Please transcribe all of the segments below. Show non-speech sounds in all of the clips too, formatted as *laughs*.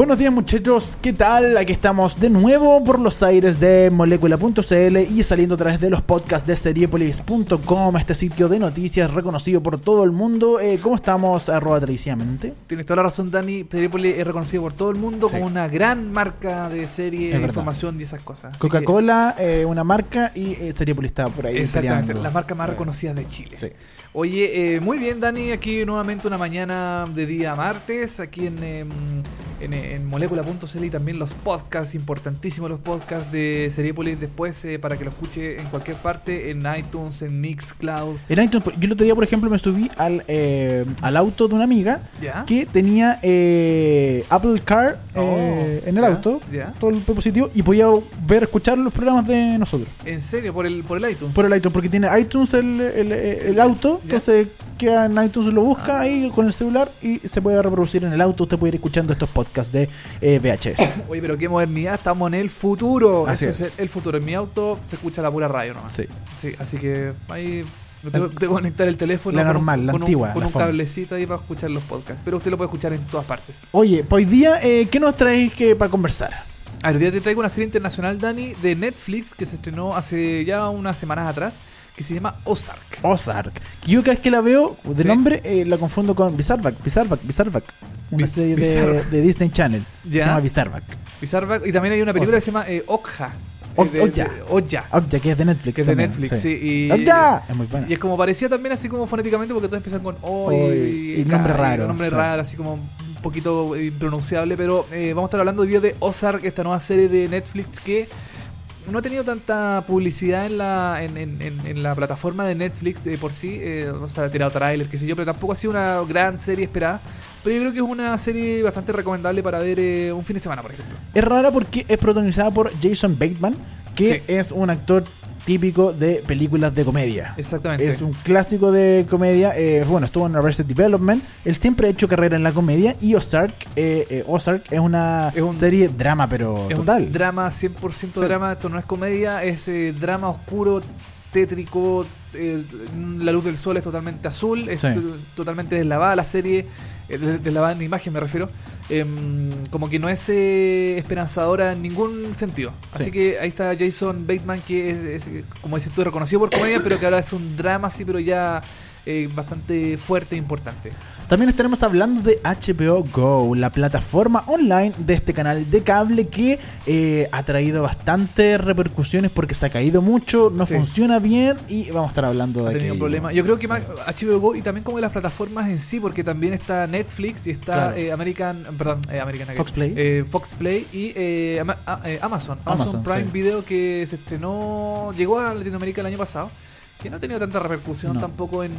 Buenos días muchachos, ¿qué tal? Aquí estamos de nuevo por los aires de molécula.cl y saliendo a través de los podcasts de seriepolis.com, este sitio de noticias reconocido por todo el mundo. Eh, ¿Cómo estamos? Arroba tradicionalmente. Tienes toda la razón, Dani. Seriepolis es reconocido por todo el mundo Sí. como una gran marca de serie, información y esas cosas. Coca-Cola, eh, una marca y eh, Seriepolis está por ahí. Exactamente, peleando. las marcas más Sí. reconocidas de Chile. Sí. Oye, eh, muy bien, Dani. Aquí nuevamente una mañana de día martes, aquí en, em, en, en molécula.cl y también los podcasts, importantísimos los podcasts de Seriepolis después eh, para que lo escuche en cualquier parte, en iTunes, en Mixcloud. En iTunes, yo el otro día, por ejemplo, me subí al, eh, al auto de una amiga ¿Ya? que tenía eh, Apple Car eh, Oh, en el ya, auto, ya. todo el dispositivo, y podía ver, escuchar los programas de nosotros. ¿En serio? ¿Por el, por el iTunes? Por el iTunes, porque tiene iTunes el, el, el auto. Entonces queda en iTunes, lo busca Ah. ahí con el celular y se puede reproducir en el auto. Usted puede ir escuchando estos podcasts de eh, VHS. *coughs* Oye, pero qué modernidad, estamos en el futuro. Así Eso es. es el, futuro. En mi auto se escucha la pura radio nomás. Sí. Sí, así que ahí tengo, tengo que conectar el teléfono. La con un- normal, la con un- antigua, Con la un cablecito ahí para escuchar los podcasts. Pero usted lo puede escuchar en todas partes. Oye, pues hoy día, eh, ¿qué nos traes que, para conversar? A ver, hoy día te traigo una serie internacional, Dani, de Netflix que se estrenó hace ya unas semanas atrás, que se llama Ozark. Ozark. Que yo cada vez que la veo de Sí. nombre eh, la confundo con Bizarback, Bizarback, Bizarback. Una Biz- serie de, Bizarback. de Disney Channel. Ya. Se llama Bizarback. Bizarre Y también hay una película Ozark. que se llama eh, Okja. O- eh, Okja. Okja, que es de Netflix. Que es de Netflix, sí. y- Okja. Es muy buena. Y es como parecía también así como fonéticamente porque todos empiezan con O y K, nombre raro, un nombre sí. raro, así como un poquito impronunciable. Pero eh, vamos a estar hablando hoy día de Ozark, esta nueva serie de Netflix que no ha tenido tanta publicidad en la, en, en- en- en la plataforma de Netflix de por sí. Eh, o sea, ha tirado trailers, qué sé yo, pero tampoco ha sido una gran serie esperada. Pero yo creo que es una serie bastante recomendable para ver eh, un fin de semana, por ejemplo. Es rara porque es protagonizada por Jason Bateman, que Sí. es un actor típico de películas de comedia. Exactamente. Es un clásico de comedia. eh, bueno, estuvo en Arrested Development. Él siempre ha hecho carrera en la comedia. Y Ozark, eh, eh, Ozark es una Es un- serie drama, pero Es total. un drama, 100% Sí. drama. Esto no es comedia, es eh, drama oscuro, tétrico. eh, la luz del sol es totalmente azul, es Sí. totalmente deslavada la serie, eh, des- deslavada en imagen me refiero. Em, como que no es eh, esperanzadora en ningún sentido. Así Sí. que ahí está Jason Bateman, que es, es, como dices tú, reconocido por comedia, pero que ahora es un drama así, pero ya eh, bastante fuerte e importante. También estaremos hablando de HBO Go, la plataforma online de este canal de cable que eh, ha traído bastantes repercusiones porque se ha caído mucho, no Sí. funciona bien y vamos a estar hablando ha de tenido aquello. problemas. Yo creo que Sí. más HBO Go y también como de las plataformas en sí, porque también está Netflix y está Claro. eh, American, perdón, eh, American Fox Play. eh, Fox Play y eh, ah, eh, Amazon, Amazon, Amazon, Prime sí. Video que se estrenó, llegó a Latinoamérica el año pasado. Que no ha tenido tanta repercusión No. tampoco en,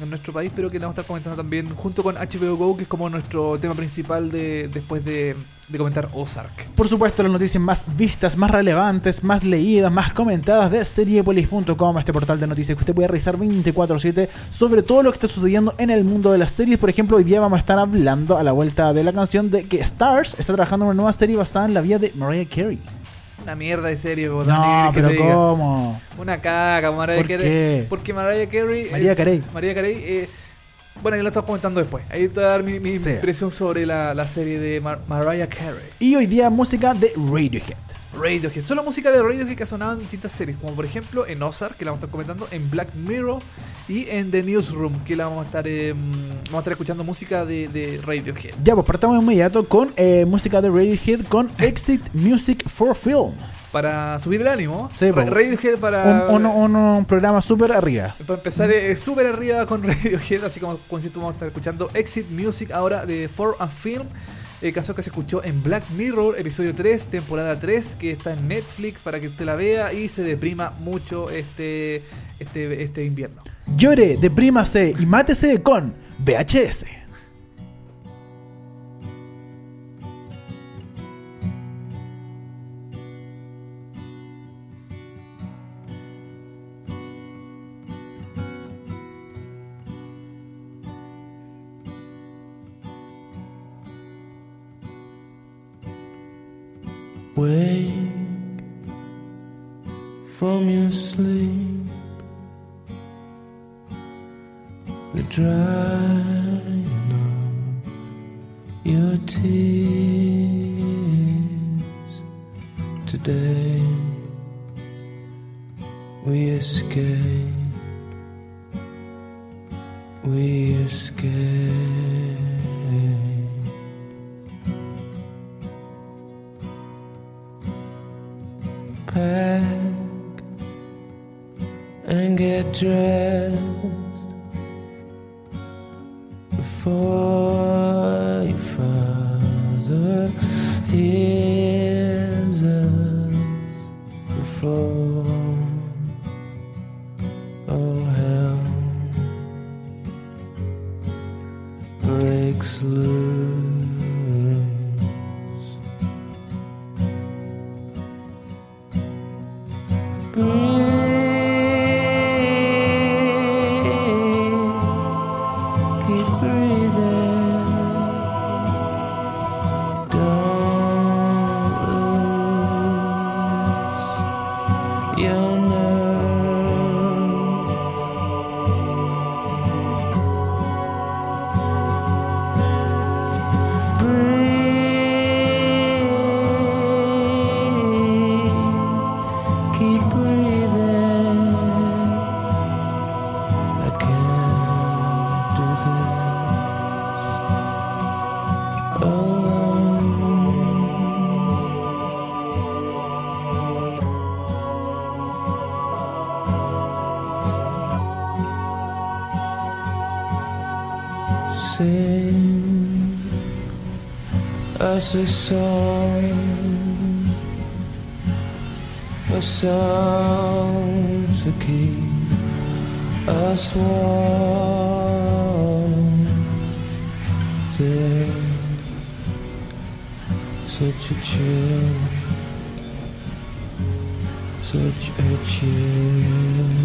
en nuestro país, pero que le vamos a estar comentando también junto con HBO Go, que es como nuestro tema principal de después de, de comentar Ozark. Por supuesto, las noticias más vistas, más relevantes, más leídas, más comentadas de seriepolis.com, este portal de noticias que usted puede revisar 24/7 sobre todo lo que está sucediendo en el mundo de las series. Por ejemplo, hoy día vamos a estar hablando a la vuelta de la canción de que Stars está trabajando en una nueva serie basada en la vida de Mariah Carey. Una mierda de serie, po, No, Dani, ¿qué pero? ¿cómo? Una caga, Mariah ¿Por Carey. qué? Porque Mariah Carey. María eh, Carey. María Carey. eh, bueno, yo lo estamos comentando después. Ahí te voy a dar mi, mi Sí. impresión sobre la, la serie de Mar- Mariah Carey. Y hoy día música de Radiohead. Radiohead. Solo música de Radiohead que ha sonado en distintas series. Como por ejemplo en Ozark, que la vamos a estar comentando. En Black Mirror. Y en The Newsroom, que la vamos a estar, eh, vamos a estar escuchando música de, de Radiohead. Ya, pues partamos inmediato con eh, música de Radiohead con Exit Music for Film. Para subir el ánimo. Sí. Radiohead para. Un, un- un- un programa súper arriba. Para empezar, eh, súper arriba con *laughs* Radiohead, así como con esto vamos a estar escuchando Exit Music ahora de For a Film, eh, canción que se escuchó en Black Mirror, episodio 3, temporada 3, que está en Netflix para que usted la vea y se deprima mucho este, este, este invierno. Llore, deprímase y mátese con VHS. Wake from your sleep. The drying of your tears. Today we escape. We escape. And get dressed before a song, a song to keep us warm. Such a chill, such a chill.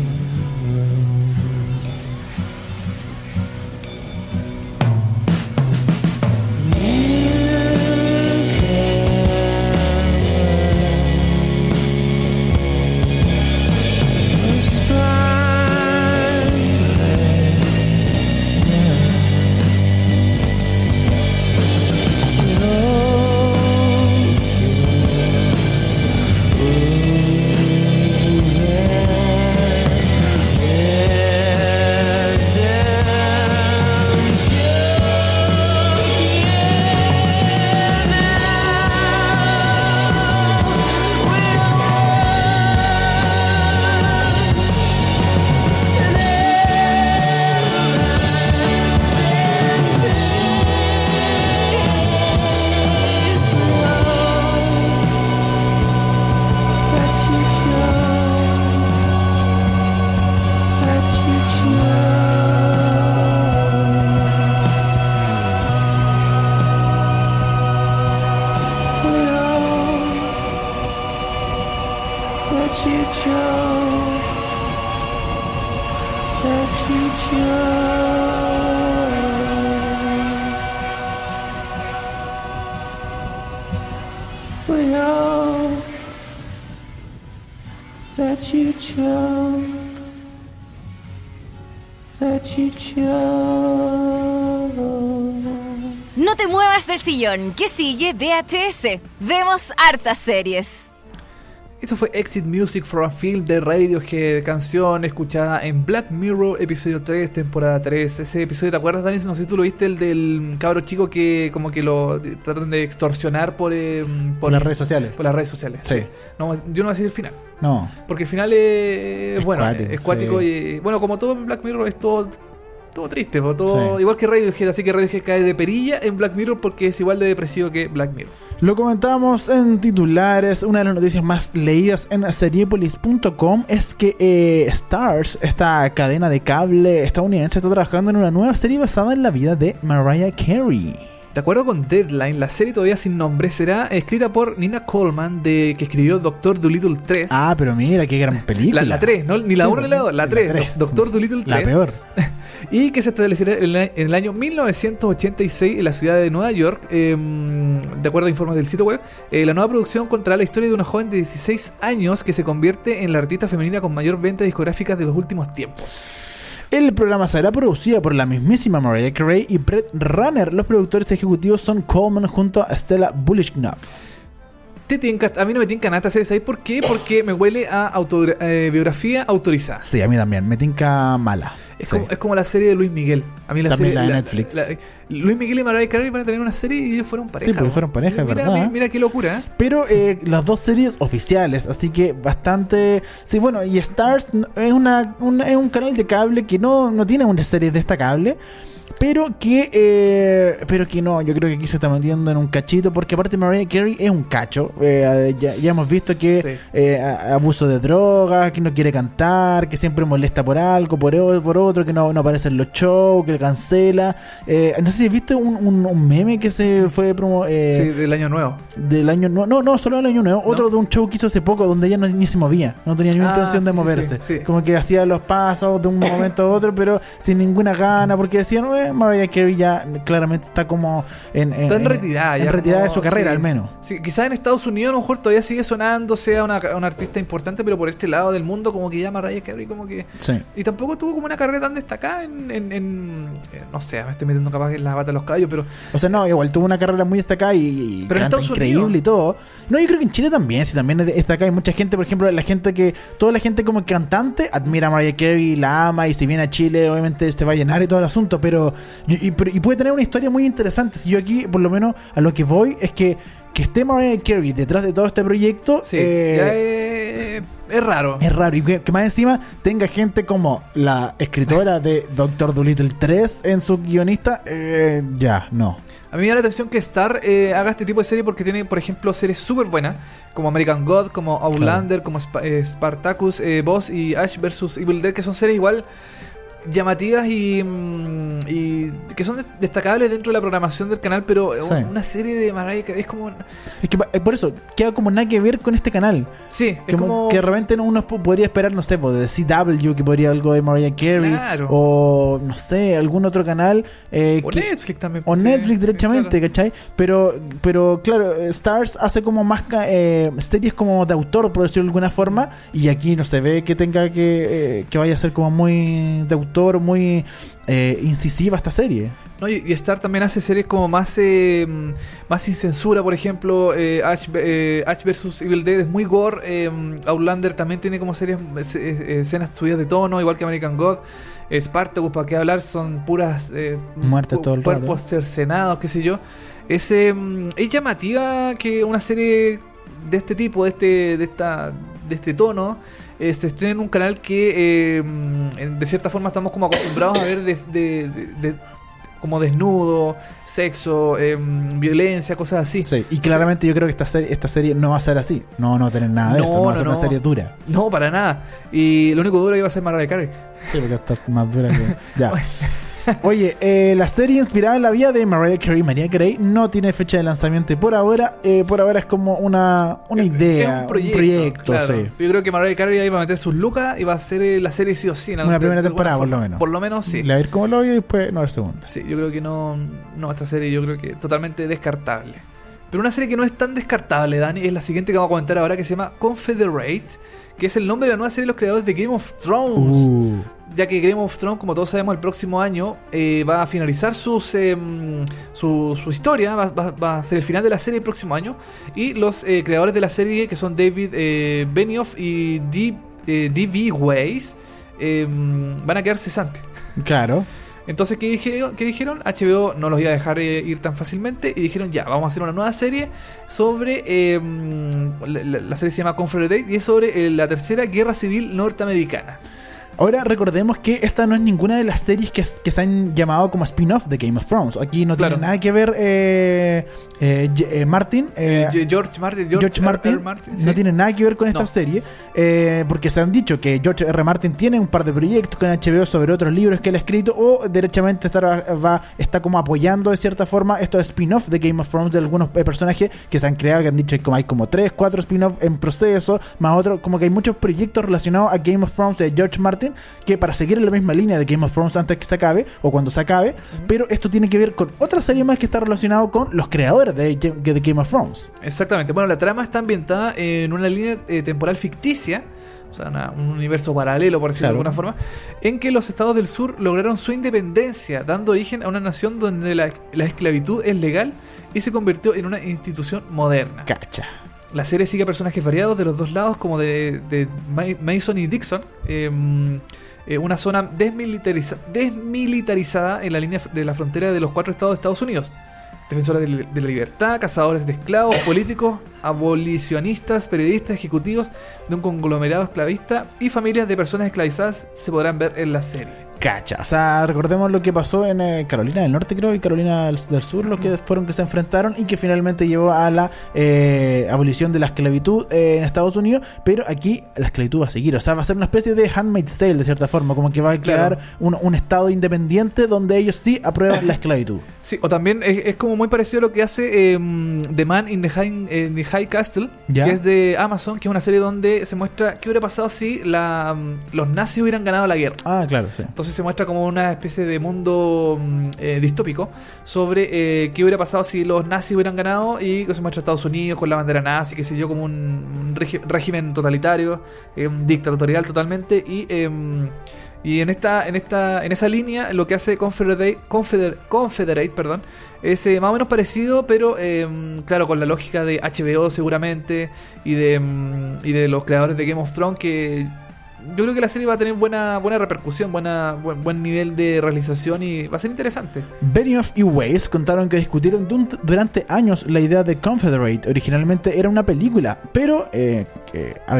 Sillón. ¿Qué sigue? VHS. Vemos hartas series. Esto fue Exit Music from a Film de Radiohead, canción escuchada en Black Mirror, episodio 3, temporada 3. Ese episodio, ¿te acuerdas, Dani? No sé si tú lo viste, el del cabro chico que como que lo tratan de extorsionar por, eh, Por las redes sociales. Por las redes sociales. Sí. No, yo no voy a decir el final. No. Porque el final es, Es bueno, cuático, es cuático sí. y bueno, como todo en Black Mirror es todo, todo triste, po, todo, Sí. igual que Radiohead, así que Radiohead cae de perilla en Black Mirror porque es igual de depresivo que Black Mirror. Lo comentamos en titulares. Una de las noticias más leídas en seriepolis.com es que eh, Stars, esta cadena de cable estadounidense, está trabajando en una nueva serie basada en la vida de Mariah Carey. De acuerdo con Deadline, la serie todavía sin nombre será escrita por Nina Coleman, de, que escribió Doctor Dolittle 3. Ah, pero mira, qué gran película. la, la 3, ¿no? Ni la Sí, 1 ni la 2, la 3. tres. Doctor Dolittle 3. La peor. *laughs* Y que se establecerá en, en el año 1986 en la ciudad de Nueva York. eh, de acuerdo a informes del sitio web, eh, la nueva producción contará la historia de una joven de 16 años que se convierte en la artista femenina con mayor venta discográfica de los últimos tiempos. El programa será producido por la mismísima Mariah Carey y Brett Runner. Los productores ejecutivos son Coleman junto a Stella Bulishknop. Te tinca- a mí no me tinca nada serie, ¿sabes por qué? Porque me huele a autogra- eh, biografía autorizada. Sí, a mí también. Me tinca mala. Es, Sí. como, es como la serie de Luis Miguel. A mí la También serie la de Netflix. Luis Miguel y Mariah Carey van a tener una serie y ellos fueron pareja. Sí, porque fueron pareja, mira, verdad. Mira, mira qué locura, ¿eh? Pero eh, las dos series oficiales, así que bastante... Sí, bueno, y Stars es, una, una- es un canal de cable que no, no tiene una serie destacable, pero que, eh, pero que no, yo creo que aquí se está metiendo en un cachito, porque aparte Mariah Carey es un cacho. Eh, ya, ya hemos visto que Sí. eh, abuso de drogas, que no quiere cantar, que siempre molesta por algo, por, por otro, que no, no aparece en los shows, que le cancela. Eh, no sé si has visto un, un- un meme que se fue promo... eh, Sí, del año nuevo. del año nuevo. No, no, solo del año nuevo. Otro de un show que hizo hace poco donde ella no, ni se movía. No tenía ni Ah, intención de sí, moverse. sí. Como que hacía los pasos de un momento a otro, pero sin ninguna gana. Porque decían, eh, Mariah Carey ya claramente está como en, Está en retirada en ya. retirada de su carrera, sí. al menos. Sí, quizás en Estados Unidos a lo mejor todavía sigue sonando, sea una, una artista importante, pero por este lado del mundo como que ya Mariah Carey como que... Sí. Y tampoco tuvo como una carrera tan destacada en... en- en- eh, no sé, me estoy metiendo capaz en la bata de los caballos, pero... O sea, no, igual tuvo una carrera muy destacada y, y Pero en canta Estados increíble Unidos. y todo. No, yo creo que en Chile también, sí, también es destacada. Hay mucha gente, por ejemplo, la gente que, toda la gente como cantante admira a Mariah Carey, la ama y si viene a Chile, obviamente se va a llenar y todo el asunto. Pero, y, y- pero- y puede tener una historia muy interesante. Si yo aquí, por lo menos, a lo que voy es que, que esté Mariah Carey detrás de todo este proyecto. Sí, eh, ya es, es raro. es raro y que, que más encima tenga gente como la escritora de *laughs* Doctor Dolittle 3 en su guionista, eh, ya, no. A mí me da la atención que Star eh, haga este tipo de serie porque tiene, por ejemplo, series súper buenas, como American God, como Outlander, como Sp- eh, Spartacus, eh, Boss y Ash vs. Evil Dead, que son series igual llamativas y, mm, y que son de- destacables dentro de la programación del canal, pero Sí. una serie de Mariah Carey es como... Es que eh, por eso queda como nada que ver con este canal. Sí, es Como, que de repente uno po- podría esperar, no sé, de CW, que podría algo de Mariah Carey. Claro. O no sé, algún otro canal. eh, o que- Netflix también. o sí, Netflix directamente, claro. ¿cachai? Pero, pero claro, eh, Stars hace como más ca- eh, series como de autor, por decirlo de alguna forma, y aquí no se ve que tenga que, eh, que vaya a ser como muy de autor, muy eh, incisiva esta serie. No, y, y Star también hace series como más eh, más sin censura, por ejemplo, eh, Ash, eh, Ash vs Evil Dead es muy gore, eh, Outlander también tiene como series escenas subidas de tono, igual que American God. Spartacus, para qué hablar, son puras eh, Muerte todo el rato. cuerpos cercenados, qué sé yo. Es, es llamativa que una serie de este tipo, de este, de esta, de este tono, se estrene en un canal que eh, mm, de cierta forma estamos como acostumbrados a ver de, de- de- de- como desnudo, sexo, eh, violencia, cosas así. Sí, y claramente yo creo que esta serie, esta serie no va a ser así. No, no va a tener nada de No, eso. No va a no, ser una no. serie dura. No, para nada. Y lo único duro iba a ser Mariah Carey. Sí, porque está más dura que. *laughs* Ya. Oye, eh, la serie inspirada en la vida de Mariah Carey, María Carey, no tiene fecha de lanzamiento y por ahora, eh, por ahora es como una, una idea, Es un proyecto, claro. sí. Yo creo que Mariah Carey ahí va a meter sus lucas y va a hacer eh, la serie sí o sí. en Una primera temporada, por lo menos. Por lo menos sí. Le va a ir como lo y después no ver segunda. Sí, yo creo que no, no, esta serie yo creo que totalmente descartable. Pero una serie que no es tan descartable, Dani, es la siguiente que vamos a comentar ahora que se llama Confederate, que es el nombre de la nueva serie de los creadores de Game of Thrones. Uh, Ya que Game of Thrones, como todos sabemos, el próximo año eh, va a finalizar sus, em, su, su historia, va, va- va a ser el final de la serie el próximo año. Y los eh, creadores de la serie, que son David eh, Benioff y D- D.B. Weiss, em, van a quedar cesantes. claro. Entonces, ¿qué dijeron? ¿qué dijeron? HBO no los iba a dejar eh, ir tan fácilmente y dijeron, ya, vamos a hacer una nueva serie sobre... eh, la, la- la serie se llama Confederate y es sobre eh, la tercera guerra civil norteamericana. Ahora recordemos que esta no es ninguna de las series que, que se han llamado como spin-off de Game of Thrones. Aquí no Claro. tiene nada que ver eh, eh, eh, Martin. eh, Eh, George Martin, George. Martin, R. Martin, no sí. tiene nada que ver con esta No. serie, eh, porque se han dicho que George R. Martin tiene un par de proyectos con HBO sobre otros libros que él ha escrito, o derechamente está, va, está como apoyando de cierta forma estos spin-off de Game of Thrones de algunos eh, personajes que se han creado, que han dicho que como hay como 3, 4 spin-off en proceso, más otro, como que hay muchos proyectos relacionados a Game of Thrones de George Martin, que para seguir en la misma línea de Game of Thrones antes que se acabe, o cuando se acabe, pero esto tiene que ver con otra serie más que está relacionado con los creadores de, de Game of Thrones. Exactamente. Bueno, la trama está ambientada en una línea eh, temporal ficticia, o sea, una- un universo paralelo, por decirlo Claro. de alguna forma, en que los estados del sur lograron su independencia, dando origen a una nación donde la, la esclavitud es legal y se convirtió en una institución moderna. Cacha. La serie sigue a personajes variados de los dos lados, como de, de Ma- Mason y Dixon. eh, eh, una zona desmilitariza- desmilitarizada en la línea de la frontera de los cuatro estados de Estados Unidos. Defensores de, de la libertad, cazadores de esclavos, *coughs* políticos, abolicionistas, periodistas, ejecutivos de un conglomerado esclavista y familias de personas esclavizadas se podrán ver en la serie. Cacha. O sea, recordemos lo que pasó en eh, Carolina del Norte, creo, y Carolina del, Sur, los que fueron que se enfrentaron y que finalmente llevó a la eh, abolición de la esclavitud eh, en Estados Unidos. Pero aquí la esclavitud va a seguir. O sea, va a ser una especie de handmaid's tale, de cierta forma. Como que va a Claro. crear un, un estado independiente donde ellos sí aprueban la *laughs* esclavitud. Sí, o también es, es como muy parecido a lo que hace eh, The Man in the High, in the High Castle, Ya. que es de Amazon, que es una serie donde se muestra qué hubiera pasado si la, mm, los nazis hubieran ganado la guerra. Ah, claro, sí. Entonces se muestra como una especie de mundo mm, eh, distópico sobre eh, qué hubiera pasado si los nazis hubieran ganado y que se muestra Estados Unidos con la bandera nazi, qué sé yo, como un, régimen totalitario, eh, dictatorial totalmente y em, y en esta en esta en esa línea lo que hace Confederate Confeder- Confederate, perdón, es eh, más o menos parecido, pero em, claro, con la lógica de HBO seguramente y de em, y de los creadores de Game of Thrones que yo creo que la serie va a tener buena buena repercusión, buena buen, buen nivel de realización y va a ser interesante. Benioff y Weiss contaron que discutieron durante años la idea de Confederate. Originalmente era una película, pero, eh,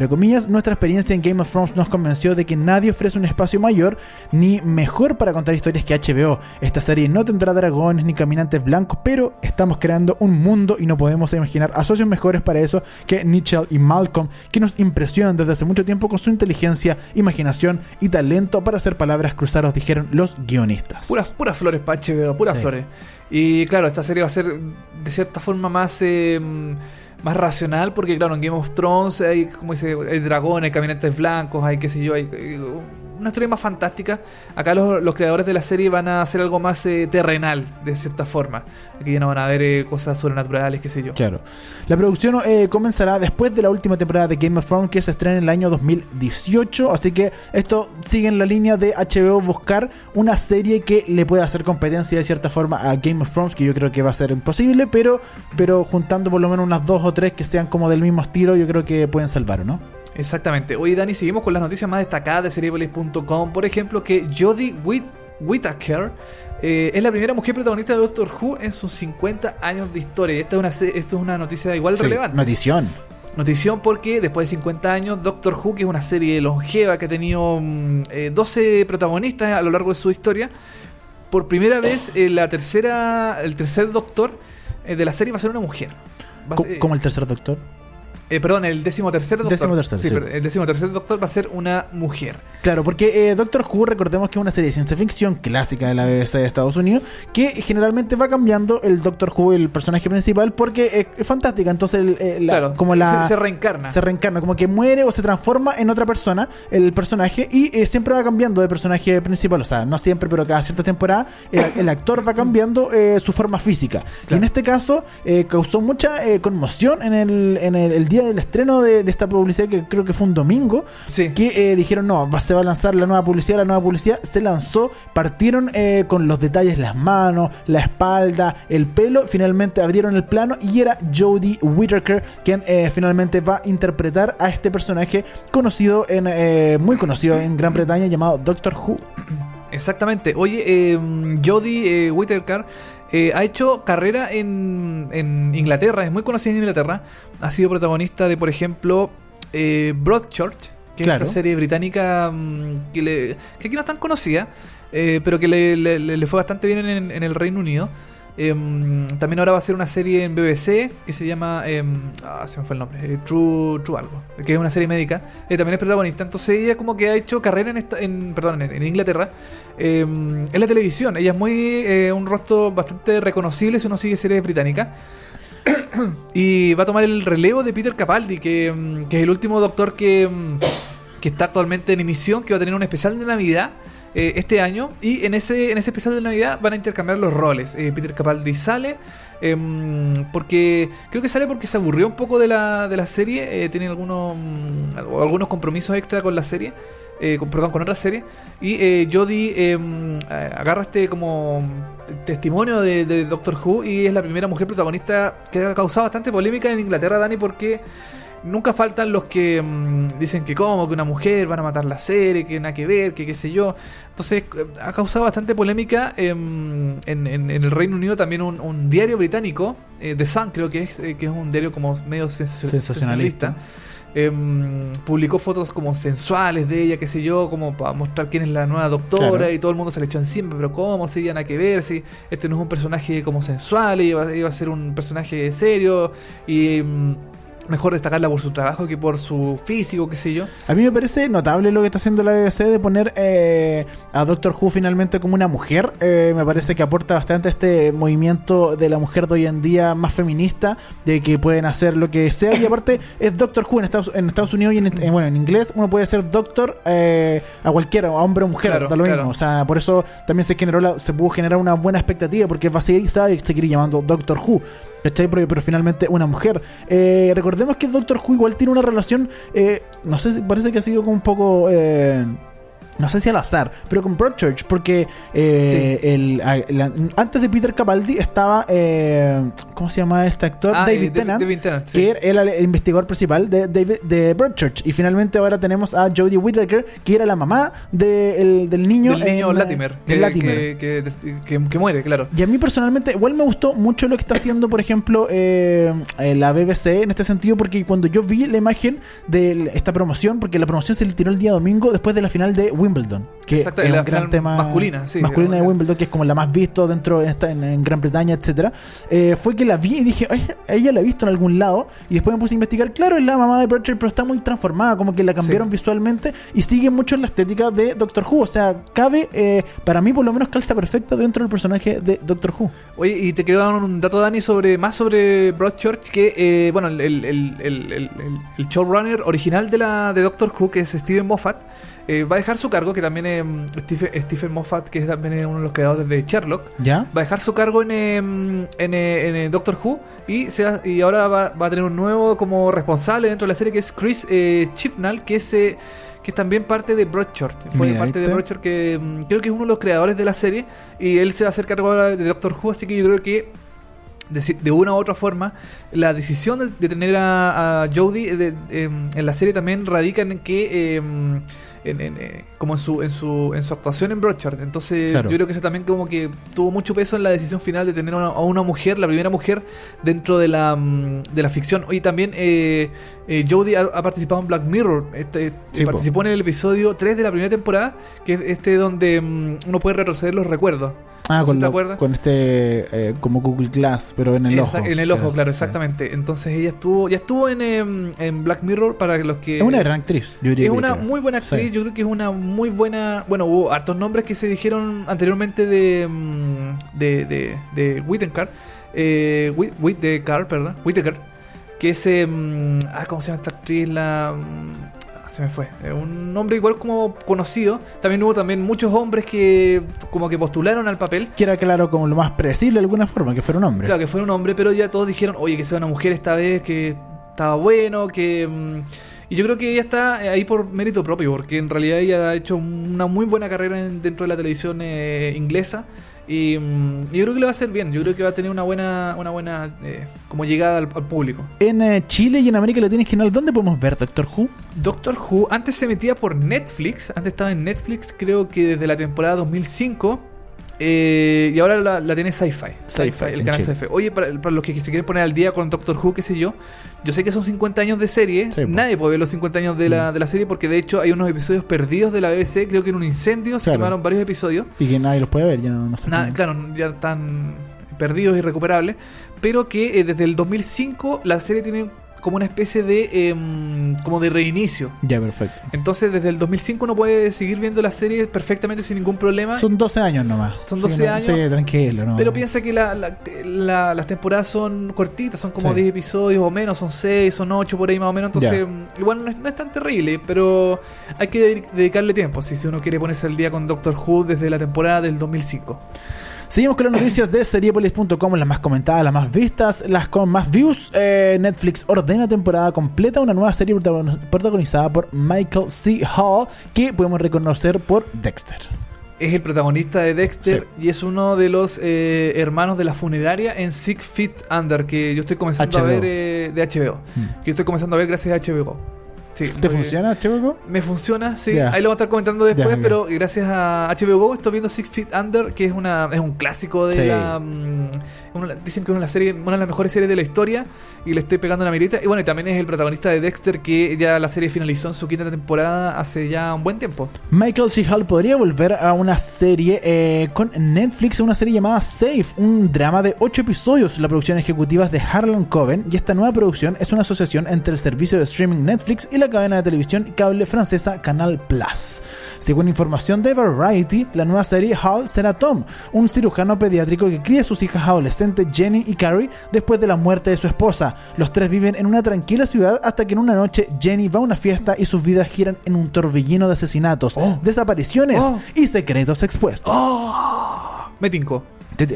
comillas, nuestra experiencia en Game of Thrones nos convenció de que nadie ofrece un espacio mayor ni mejor para contar historias que HBO. Esta serie no tendrá dragones ni caminantes blancos, pero estamos creando un mundo y no podemos imaginar a socios mejores para eso que Nichelle y Malcolm, que nos impresionan desde hace mucho tiempo con su inteligencia, imaginación y talento para hacer palabras cruzadas, dijeron los guionistas. Puras, puras flores HBO, puras Sí. flores. Y claro, esta serie va a ser de cierta forma más eh, más racional, porque claro, en Game of Thrones hay, como dice, hay dragones, hay caminantes blancos, hay qué sé yo, hay, hay una historia más fantástica. Acá los, los creadores de la serie van a hacer algo más eh, terrenal, de cierta forma. Aquí ya no van a ver eh, cosas sobrenaturales, qué sé yo. Claro. La producción eh, comenzará después de la última temporada de Game of Thrones que se estrena en el año 2018. Así que esto sigue en la línea de HBO buscar una serie que le pueda hacer competencia de cierta forma a Game of Thrones, que yo creo que va a ser imposible, pero, pero juntando por lo menos unas dos o tres que sean como del mismo estilo, yo creo que pueden salvar, ¿o ¿no? Exactamente. Hoy, Dani, seguimos con las noticias más destacadas de Seriepolis.com. Por ejemplo, que Jodie Whit Whittaker eh, es la primera mujer protagonista de Doctor Who en sus 50 años de historia. Esta es una, esto es una noticia igual Sí, relevante. Notición. Notición porque después de 50 años, Doctor Who, que es una serie longeva que ha tenido mm, eh, 12 protagonistas a lo largo de su historia, por primera vez eh, la tercera, el tercer Doctor eh, de la serie va a ser una mujer. Ser- como el tercer doctor. Eh, perdón, el décimo tercer Doctor. Decimotercer, sí. per- el décimo tercer Doctor va a ser una mujer. Claro, porque eh, Doctor Who, recordemos que es una serie de ciencia ficción clásica de la BBC de Estados Unidos, que generalmente va cambiando el Doctor Who, el personaje principal, porque es, fantástica. Entonces, el- eh, la- claro, como la. se, se reencarna. se reencarna, como que muere o se transforma en otra persona el personaje y eh, siempre va cambiando de personaje principal, o sea, no siempre, pero cada cierta temporada el, el actor va cambiando su forma física. Y en este caso causó mucha conmoción en, el, en el, el día del estreno de, de esta publicidad, que creo que fue un domingo, Sí. que eh, dijeron, no, se va a lanzar la nueva publicidad, la nueva publicidad, se lanzó, partieron eh, con los detalles, las manos, la espalda, el pelo, finalmente abrieron el plano y era Jodie Whittaker quien eh, finalmente va a interpretar a este personaje conocido, en muy conocido en Gran Bretaña llamado Doctor Who. Exactamente. Oye, eh, Jodie eh, Whittaker eh, ha hecho carrera en, en Inglaterra, es muy conocida en Inglaterra. Ha sido protagonista de, por ejemplo, eh, Broadchurch, que Claro. es esta serie británica mm, que, le- que aquí no es tan conocida, eh, pero que le- le fue bastante bien en, en el Reino Unido. Em, también ahora va a ser una serie en BBC que se llama. em, ah, se me fue el nombre. eh, True, True Algo. Que es una serie médica. Eh, también es protagonista. Entonces ella, como que ha hecho carrera en, esta, en, perdón, en, Inglaterra. em, en la televisión. Ella es muy. eh, un rostro bastante reconocible si uno sigue series británicas. *coughs* y va a tomar el relevo de Peter Capaldi, que, que es el último doctor que, que está actualmente en emisión, que va a tener un especial de Navidad eh, este año. Y en ese, en ese especial de Navidad van a intercambiar los roles. Eh, Peter Capaldi sale. em, porque creo que sale porque se aburrió un poco de la, de la serie. eh, tiene algunos, mm, algunos compromisos extra con la serie. eh, con- perdón, con otra serie. Y Jodie em, agarra este como testimonio de, de Doctor Who y es la primera mujer protagonista que ha causado bastante polémica en Inglaterra, Dani, porque nunca faltan los que mm, dicen que como que una mujer van a matar la serie, que nada que ver, que qué sé yo. Entonces eh, ha causado bastante polémica em, en, en- en el Reino Unido también un, un diario británico, eh, The Sun creo que es, eh, que es un diario como medio sensacio- Sensacionalista. Em, publicó fotos como sensuales de ella, qué sé yo, como para mostrar quién es la nueva doctora Claro. y todo el mundo se le echó encima, pero cómo, si iban a que ver, si este no es un personaje como sensual, iba, iba a ser un personaje serio y em, mejor destacarla por su trabajo que por su físico, qué sé yo. A mí me parece notable lo que está haciendo la BBC de poner eh, a Doctor Who finalmente como una mujer. Eh, me parece que aporta bastante a este movimiento de la mujer de hoy en día más feminista, de que pueden hacer lo que sea. Y aparte *laughs* es Doctor Who en Estados, en Estados Unidos y en, en- bueno, en inglés uno puede ser Doctor eh, a cualquiera, a hombre o mujer, Claro, da lo claro. mismo. O sea, por eso también se generó la- se pudo generar una buena expectativa porque va a seguir y se seguir llamando Doctor Who. ¿Cachai? Pero, pero finalmente una mujer. Eh, recordemos que Doctor Who igual tiene una relación, eh, no sé, parece que ha sido como un poco... eh, no sé si al azar, pero con Broadchurch, porque eh, el, la- antes de Peter Capaldi estaba, eh, ¿cómo se llama este actor? Ah, David eh, Tennant, David Tennant, sí. que era el, el investigador principal de, David, de Broadchurch. Y finalmente ahora tenemos a Jodie Whittaker, que era la mamá de- el- del niño. Del niño en, Latimer, que, Latimer. que, que- muere, claro. Y a mí personalmente, igual me gustó mucho lo que está haciendo, por ejemplo, eh, eh, la BBC en este sentido, porque cuando yo vi la imagen de esta promoción, porque la promoción se le tiró el día domingo después de la final de Wimbledon, que Exacto, es la un gran final tema masculina, sí, masculina de. Wimbledon, que es como la más visto dentro en, esta- en- en Gran Bretaña, etcétera. Eh, fue que la vi y dije, "Ay, a ella la he visto en algún lado, y después me puse a investigar, claro, es la mamá de Broadchurch, pero está muy transformada, como que la cambiaron Sí. visualmente y sigue mucho en la estética de Doctor Who, o sea, cabe, eh, para mí por lo menos calza perfecto dentro del personaje de Doctor Who. Oye, y te quiero dar un dato, Dani, sobre más sobre Broadchurch, que, eh, bueno, el, el, el- el showrunner original de la de Doctor Who, que es Steven Moffat, eh, va a dejar su cargo, que también es mm, Stephen, Stephen Moffat, que es también es uno de los creadores de Sherlock, ¿Ya? va a dejar su cargo en, eh, en, eh, en, eh, Doctor Who y, se va- y ahora va, va a tener un nuevo como responsable dentro de la serie, que es Chris eh, Chibnall, que es... eh, que es también parte de Broadchurch. Fue Mira, parte de ¿viste? Broadchurch que mm, creo que es uno de los creadores de la serie. Y él se va a hacer cargo ahora de Doctor Who. Así que yo creo que de, una u otra forma, la decisión de, de tener a, a Jodie de- em, en la serie también radica en que em, en, en, eh, como en su, en su en su actuación en Broadchurch. Entonces, Claro. yo creo que eso también como que tuvo mucho peso en la decisión final de tener a una, a una mujer, la primera mujer dentro de la, mm, de la ficción. Y también eh, eh, Jodie ha, ha participado en Black Mirror. Este, Sí, po. participó en el episodio 3 de la primera temporada, que es este donde mm, uno puede retroceder los recuerdos. Ah, con, te lo- acuerdas. con este, eh, como Google Glass, pero en el ojo. En el ojo, Claro, claro, sí. exactamente. Entonces ella estuvo, ya estuvo en, em, en Black Mirror para los que. Es una gran actriz, yo diría. Es una creo. muy buena actriz, Sí. yo creo que es una muy buena. Bueno, hubo hartos nombres que se dijeron anteriormente de. mm, de. de. de Whittaker. Eh, Whit- Whittaker, perdón. Whittaker. Que es. em, ah, ¿cómo se llama esta actriz? La. Se me fue. Eh, un nombre igual como conocido. También hubo también muchos hombres que. como que postularon al papel. Que era claro como lo más predecible de alguna forma, que fuera un hombre. Claro, que fue un hombre, pero ya todos dijeron, oye, que sea una mujer esta vez, que estaba bueno, que... mm, y yo creo que ella está ahí por mérito propio, porque en realidad ella ha hecho una muy buena carrera en- dentro de la televisión eh, inglesa. Y mm, yo creo que le va a hacer bien, yo creo que va a tener una buena, una buena eh, como llegada al, al público. En eh, Chile y en América Latina en general, ¿dónde podemos ver Doctor Who? Doctor Who antes se emetía por Netflix, antes estaba en Netflix, creo que desde la temporada 2005. Eh, y ahora la, la tiene Sci-Fi. Sci-Fi, el canal. Sci-Fi. Oye, para, para los que se quieren poner al día con Doctor Who, qué sé yo, yo sé que son 50 años de serie. Sí. Mm. Nadie puede ver los 50 años de la, de la serie porque de hecho hay unos episodios perdidos de la BBC. Creo que en un incendio se quemaron varios episodios. Y que nadie los puede ver, ya no, no sé. Nada, claro, ya están perdidos, irrecuperables. Pero que eh, desde el 2005 la serie tiene como una especie de em, como de reinicio. Ya, perfecto. Entonces desde el 2005 uno puede seguir viendo la serie perfectamente sin ningún problema. Son 12 años nomás. Son Sí, 12 no- años. Sí, tranquilo, ¿no? Pero piensa que la- la- la- las temporadas son cortitas, son como Sí. 10 episodios o menos, son 6, son 8 por ahí más o menos. Entonces, Ya. mm, igual no es, no es tan terrible, pero hay que dedi- dedicarle tiempo si, si uno quiere ponerse al día con Doctor Who desde la temporada del 2005. Seguimos con las noticias de seriepolis.com, las más comentadas, las más vistas, las con más views. Eh, Netflix ordena temporada completa, una nueva serie protagon- protagonizada por Michael C. Hall, que podemos reconocer por Dexter. Es el protagonista de Dexter y es uno de los eh, hermanos de la funeraria en Six Feet Under, que yo estoy comenzando HBO. a ver eh, de HBO. Mm. Que yo estoy comenzando a ver gracias a HBO. Sí, ¿Te funciona, Checo? Me funciona, sí. Ahí lo vamos a estar comentando después, pero gracias a HBO Go estoy viendo Six Feet Under, que es una es un clásico de Sí. la... mm, dicen que es una, de las mejores series de la historia y le estoy pegando una mirita. Y bueno, y también es el protagonista de Dexter, que ya la serie finalizó en su quinta temporada hace ya un buen tiempo. Michael C. Hall podría volver a una serie eh, con Netflix, una serie llamada Safe, un drama de 8 episodios. La producción ejecutiva es de Harlan Coben y esta nueva producción es una asociación entre el servicio de streaming Netflix y la cadena de televisión cable francesa Canal Plus. Según información de Variety, la nueva serie Hall será Tom, un cirujano pediátrico que cría a sus hijas adolescentes Jenny y Carrie después de la muerte de su esposa. Los tres viven en una tranquila ciudad hasta que en una noche Jenny va a una fiesta y sus vidas giran en un torbellino de asesinatos, Oh. desapariciones Oh. y secretos expuestos. Me tincó.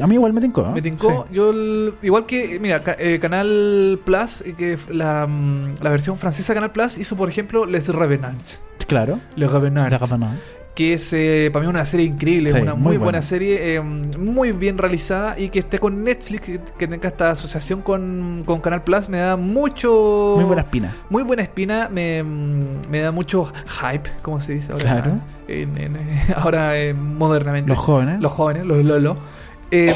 A mí igual me tincó. ¿no? Me tincó. Yo, el- igual que, mira, eh, Canal Plus, eh, que la, mm, la versión francesa Canal Plus hizo, por ejemplo, Les Revenants. Claro. Les Revenants. Que es eh, para mí una serie increíble, Sí, una muy muy, buena. buena serie, eh, muy bien realizada y que esté con Netflix, que, tenga esta asociación con, con Canal Plus, me da mucho... Muy buena espina. Muy buena espina, me, me da mucho hype, como se dice ahora. Claro. en- en- *laughs* ahora eh, modernamente. Los jóvenes. Los jóvenes, los Lolo. Eh,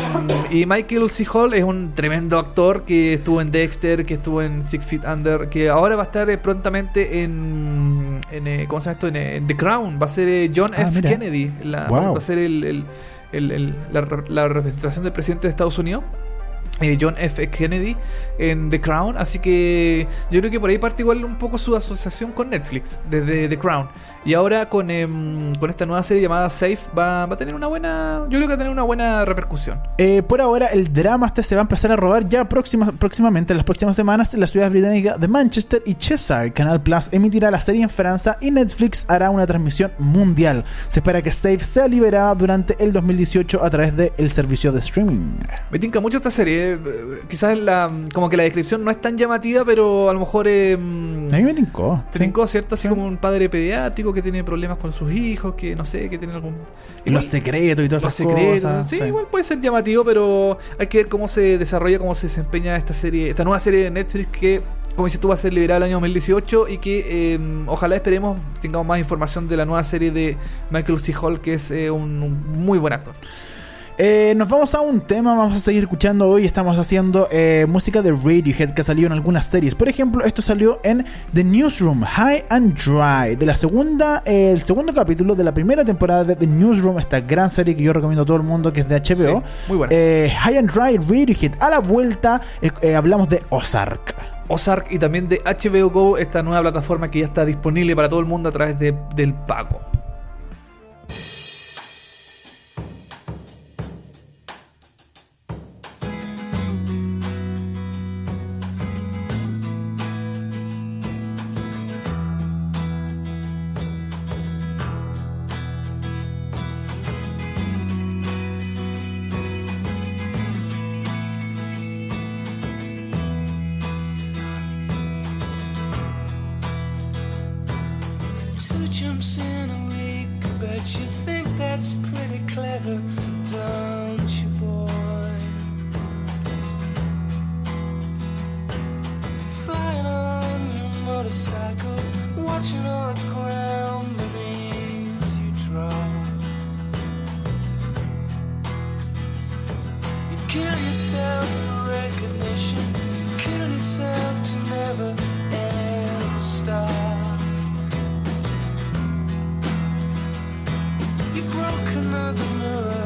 y Michael C. Hall es un tremendo actor que estuvo en Dexter, que estuvo en Six Feet Under, que ahora va a estar eh, prontamente en, en, eh, ¿cómo se llama esto? En, eh, en The Crown. Va a ser John Ah, F. mira. Kennedy. La- Wow. Va a ser el, el- el- el- la, re- la representación del presidente de Estados Unidos. John F. Kennedy en The Crown, así que yo creo que por ahí parte igual un poco su asociación con Netflix, desde The Crown. Y ahora con, em, con esta nueva serie llamada Safe va, va a tener una buena, yo creo que va a tener una buena repercusión. Eh, por ahora, el drama este se va a empezar a rodar ya próxima- próximamente, en las próximas semanas, en la ciudad británica de Manchester y Cheshire. Canal Plus emitirá la serie en Francia y Netflix hará una transmisión mundial. Se espera que Safe sea liberada durante el 2018 a través del servicio de streaming. Me tinca mucho esta serie, eh, quizás la, como que la descripción no es tan llamativa, pero a lo mejor... em, A mí me tincó. Te tincó, ¿cierto? Así Sí. como un padre pediátrico que tiene problemas con sus hijos, que no sé, que tiene algún... Y los secretos y todas los esas secretos. cosas. sí, igual puede ser llamativo, pero hay que ver cómo se desarrolla, cómo se desempeña esta serie, esta nueva serie de Netflix que, como dices tú, va a ser liberada el año 2018 y que eh, ojalá esperemos tengamos más información de la nueva serie de Michael C. Hall, que es eh, un, un muy buen actor. Eh, nos vamos a un tema, vamos a seguir escuchando hoy. Estamos haciendo eh, música de Radiohead que ha salido en algunas series. Por ejemplo, esto salió en The Newsroom, High and Dry, de la segunda, eh, el segundo capítulo de la primera temporada de The Newsroom, esta gran serie que yo recomiendo a todo el mundo que es de HBO. Sí, muy buena. High and Dry, Radiohead. A la vuelta hablamos de Ozark. Ozark y también de HBO Go, esta nueva plataforma que ya está disponible para todo el mundo a través de- del pago. Another mirror.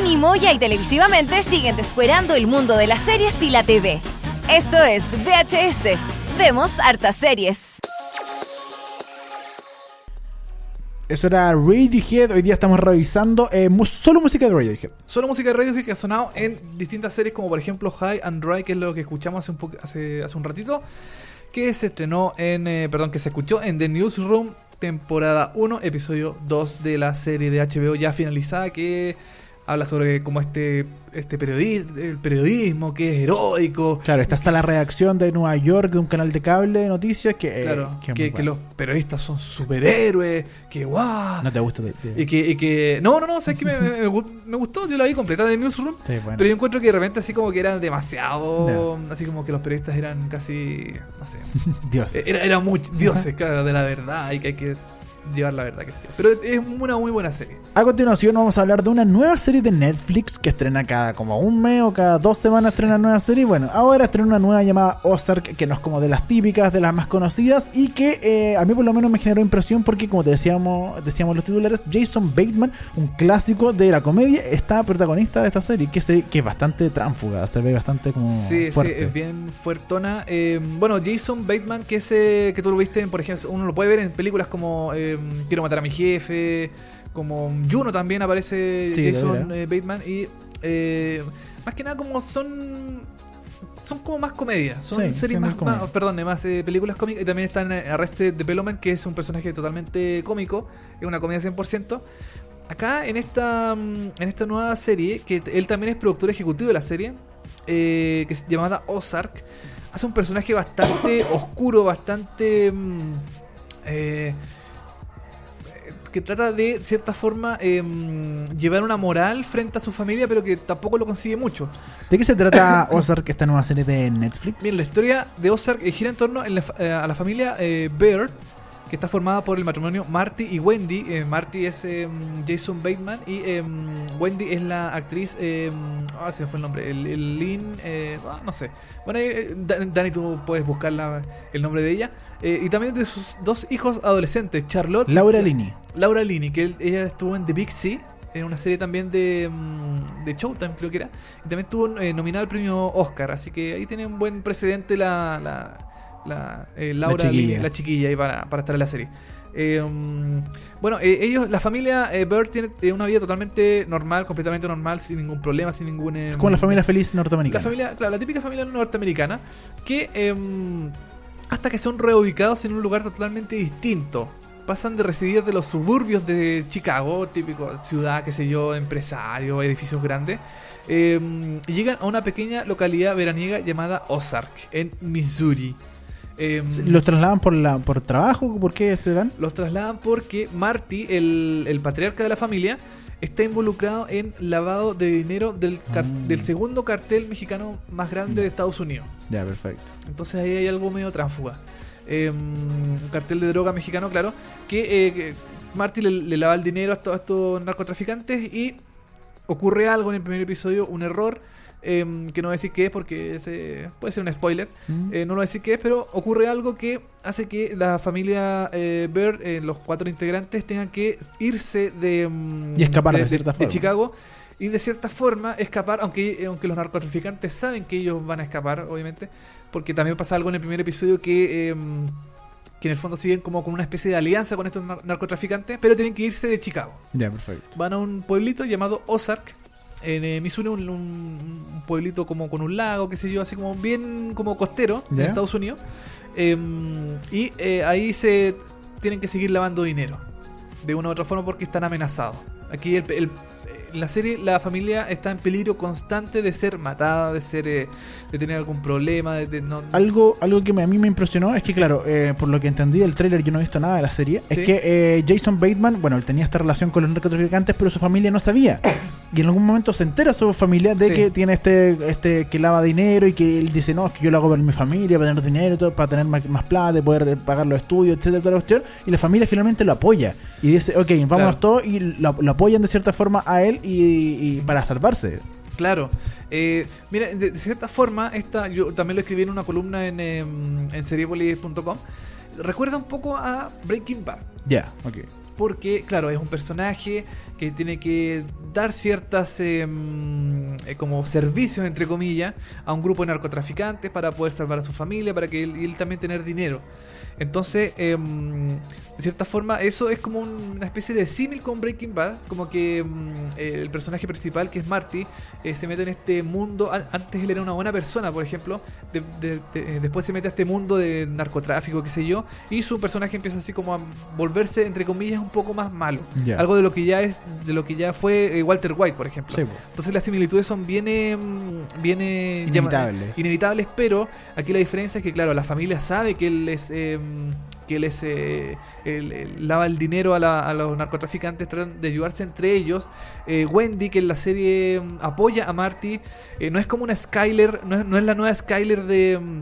Dani Moya y televisivamente siguen descuerando el mundo de las series y la TV. Esto es VHS. Vemos hartas series. Eso era Radiohead. Hoy día estamos revisando eh, mu- solo música de Radiohead. Solo música de Radiohead que ha sonado en distintas series como por ejemplo High and Dry, que es lo que escuchamos hace un, hace, hace un ratito, que se estrenó en, eh, perdón, que se escuchó en The Newsroom, temporada 1, episodio 2 de la serie de HBO ya finalizada, que habla sobre cómo este, este periodismo, el periodismo que es heroico, Claro, esta está la redacción de Nueva York de un canal de cable de noticias que, eh, claro, que los periodistas son superhéroes, que guau. No te gusta. Y que, y que. No, no, no, sabes que me, me- me gu- me gustó, yo la vi completa de Newsroom. Sí, bueno. Pero yo encuentro que de repente así como que eran demasiado. Así como que los periodistas eran casi. No sé. *laughs* Dios. Era, era muy dioses, claro, de la verdad. Y que hay que llevar la verdad que sí. Pero es una muy buena serie. A continuación vamos a hablar de una nueva serie de Netflix que estrena cada como un mes o cada dos semanas estrena nueva serie. Bueno, ahora estrena una nueva llamada Ozark que no es como de las típicas, de las más conocidas y que eh, a mí por lo menos me generó impresión porque como te decíamos, decíamos los titulares, Jason Bateman, un clásico de la comedia, está protagonista de esta serie que, se, que es bastante tránfuga, se ve bastante como Sí, fuerte. sí, es bien fuertona. Eh, bueno, Jason Bateman, que es eh, que tú lo viste, en, por ejemplo, uno lo puede ver en películas como eh, Quiero matar a mi jefe, como Juno también aparece Sí, Jason eh, Bateman y eh, más que nada como son son como más comedias. Son Sí, series más, más más- perdón, más eh, películas cómicas. Y también están Arrested Development, que es un personaje totalmente cómico. Es una comedia 100%. Acá en esta, mm, en esta nueva serie, que él también es productor ejecutivo de la serie, eh, que es llamada Ozark, hace un personaje bastante *coughs* oscuro, bastante... mm, eh, que trata de cierta forma em, llevar una moral frente a su familia, pero que tampoco lo consigue mucho. ¿De qué se trata *coughs* Ozark, esta nueva serie de Netflix? Bien, la historia de Ozark eh, gira en torno en la fa- eh, a la familia eh, Baird, que está formada por el matrimonio Marty y Wendy. Eh, Marty es em, Jason Bateman y em, Wendy es la actriz. em, ah, se me fue el nombre. El, el Lynn. eh, ah, no sé. Bueno, eh, Da- Dani, tú puedes buscar la- el nombre de ella. Eh, y también de sus dos hijos adolescentes, Charlotte. Laura Lini. Laura Linney, que él- ella estuvo en The Big Sea, en una serie también de, de Showtime, creo que era. Y también estuvo eh, nominada al premio Oscar, así que ahí tiene un buen precedente la, la, la, eh, Laura La chiquilla. La chiquilla, ahí para, para estar en la serie. Eh, mm, bueno, eh, ellos, la familia eh, Bird tiene una vida totalmente normal, completamente normal, sin ningún problema, sin ningún... Es como la familia feliz norteamericana. la familia, claro, la típica familia norteamericana que em, hasta que son reubicados en un lugar totalmente distinto. Pasan de residir de los suburbios de Chicago, típico ciudad, qué sé yo, empresario, edificios grandes, em, llegan a una pequeña localidad veraniega llamada Ozark, en Missouri. Em, ¿Los trasladan por la por trabajo? ¿Por qué se dan? los trasladan porque Marty, el, el patriarca de la familia, está involucrado en lavado de dinero del, Mm. del segundo cartel mexicano más grande de Estados Unidos. Ya, perfecto. Entonces ahí hay algo medio tránsfuga. Eh, un cartel de droga mexicano, claro, que, eh, que Marty le, le lava el dinero a estos narcotraficantes y ocurre algo en el primer episodio, un error, eh, que no voy a decir qué es porque ese puede ser un spoiler. Mm. Eh, no lo voy a decir qué es, pero ocurre algo que hace que la familia eh, Bird, eh, los cuatro integrantes, tengan que irse de, mm, Y escapar de cierta forma. Chicago y de cierta forma escapar, aunque, aunque los narcotraficantes saben que ellos van a escapar, obviamente, porque también pasa algo en el primer episodio que, eh, que en el fondo siguen como con una especie de alianza con estos nar- narcotraficantes, pero tienen que irse de Chicago Ya, perfecto. van a un pueblito llamado Ozark en eh, Missouri, un, un- pueblito como con un lago, qué sé yo, así como bien como costero en Estados Unidos. Em, y eh, ahí se tienen que seguir lavando dinero de una u otra forma porque están amenazados. Aquí el, el- la serie la familia está en peligro constante de ser matada, de ser eh, de tener algún problema, de, de no Algo, algo que me- a mí me impresionó es que, claro, eh, por lo que entendí del tráiler, yo no he visto nada de la serie, Sí. es que eh, Jason Bateman, bueno, él tenía esta relación con los narcotraficantes, pero su familia no sabía. Y en algún momento se entera su familia de Sí. que tiene este, este que lava dinero y que él dice, no, es que yo lo hago por mi familia, para tener dinero, todo, para tener más, más plata, poder eh, pagar los estudios, etcétera, toda la cuestión. Y la familia finalmente lo apoya. Y dice, ok, vámonos Claro. todos y lo, lo apoyan de cierta forma a él y, y para salvarse. Claro. Eh, mira, de, de cierta forma, esta, yo también lo escribí en una columna en, em, en seriepolis.com. Recuerda un poco a Breaking Bad. Ya, ok. Porque, claro, es un personaje que tiene que dar ciertas em, eh, como servicios, entre comillas, a un grupo de narcotraficantes para poder salvar a su familia, para que él, y él también tener dinero. Entonces, em, de cierta forma, eso es como un- una especie de símil con Breaking Bad. Como que em, eh, el personaje principal, que es Marty, eh, se mete en este mundo. an- Antes él era una buena persona, por ejemplo. de- de- de- eh, después se mete a este mundo de narcotráfico, qué sé yo. Y su personaje empieza así como a volverse, entre comillas, un poco más malo. Algo de lo que ya es, de lo que ya fue eh, Walter White, por ejemplo. Sí. Entonces las similitudes son bien, eh, bien eh, Inevitables. llama- inevitables, pero aquí la diferencia es que, claro, la familia sabe que él es... que él es eh, lava el dinero a, la- a los narcotraficantes, tratan de ayudarse entre ellos. Eh, Wendy, que en la serie mm, apoya a Marty, eh, no es como una Skyler, no es, no es la nueva Skyler de, mm,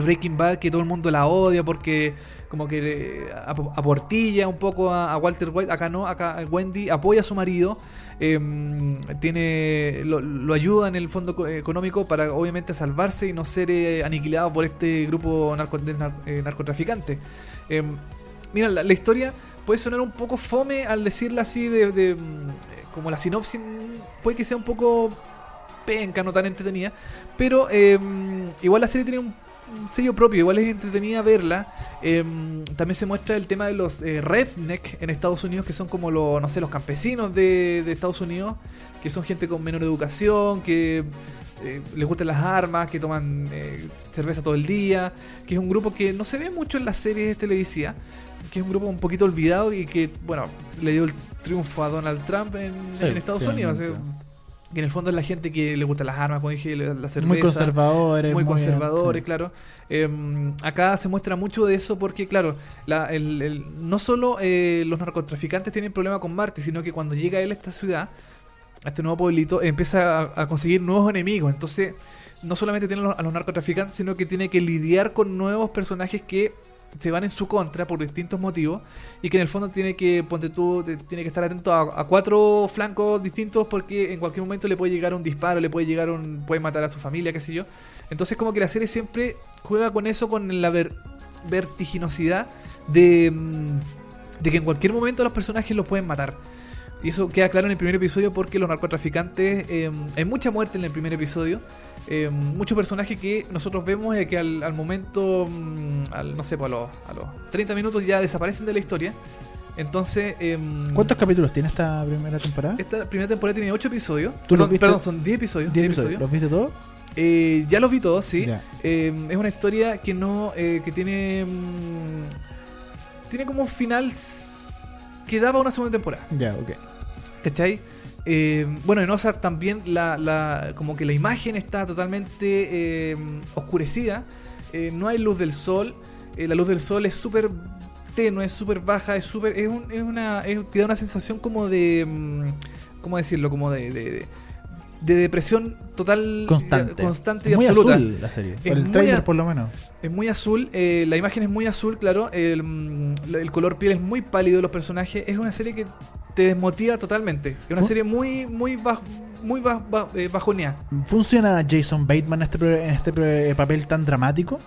Breaking Bad que todo el mundo la odia porque como que eh, ap- aportilla un poco a, Walter White. Acá no, acá Wendy apoya a su marido. em, tiene lo, ayuda en el fondo co- económico para obviamente salvarse y no ser eh, aniquilado por este grupo narco- eh, narcotraficante. Em, mira, la, historia puede sonar un poco fome al decirla así de, mm, eh, como la sinopsis mm, puede que sea un poco penca, no tan entretenida, pero em, igual la serie tiene un, sello propio, igual es entretenida verla. Em, también se muestra el tema de los eh, redneck en Estados Unidos, que son como los, no sé, los campesinos de Estados Unidos, que son gente con menor educación, que eh, les gustan las armas, que toman eh, cerveza todo el día, que es un grupo que no se ve mucho en las series televisivas, que es un grupo un poquito olvidado y que, bueno, le dio el triunfo a Donald Trump en, Sí, en Estados Unidos. que en el fondo es la gente que le gustan las armas, como dije, la cerveza muy conservadores. muy conservadores, sí. claro. Eh, acá se muestra mucho de eso porque, claro, la- el- el- no solo eh, los narcotraficantes tienen problema con Marte, sino que cuando llega él a esta ciudad, este nuevo pueblito, empieza a, conseguir nuevos enemigos. Entonces, no solamente tiene a los- narcotraficantes, sino que tiene que lidiar con nuevos personajes que se van en su contra por distintos motivos y que en el fondo tiene que ponte tú tiene que estar atento a, cuatro flancos distintos porque en cualquier momento le puede llegar un disparo le puede llegar un puede matar a su familia qué sé yo entonces como que la serie siempre juega con eso con la ver- vertiginosidad de mm, de que en cualquier momento los personajes los pueden matar y eso queda claro en el primer episodio porque los narcotraficantes eh, hay mucha muerte en el primer episodio eh, muchos personajes que nosotros vemos eh, que al, al momento, mm, al, no sé, pues a, los, a los 30 minutos ya desaparecen de la historia. Entonces, em, ¿Cuántos capítulos tiene esta primera temporada? esta primera temporada tiene 8 episodios. ¿Tú los Perdón, viste? perdón, son 10 episodios. 10 10 episodios. ¿Los viste todos? Eh, ya los vi todos, sí. Eh, es una historia que no. eh, que tiene. mm, tiene como un final que daba una segunda temporada. Ya, ok. ¿Cachai? Eh, bueno, en Ozark también la, la- como que la imagen está totalmente eh, oscurecida. Eh, no hay luz del sol. La luz del sol es súper tenue, es súper baja, es súper... Es, un- es una... te da una sensación como de... mm, ¿Cómo decirlo? Como de, de- de depresión total Constante. constante y muy absoluta azul la serie. Es el muy trailer a- por lo menos. es muy azul, eh, la imagen es muy azul, claro. El, mm, el color piel es muy pálido de los personajes. Es una serie que te desmotiva totalmente. Es una Fu- serie muy, muy, baj- muy baj- baj- eh, bajoneada. ¿Funciona Jason Bateman en este, en este pro- papel tan dramático?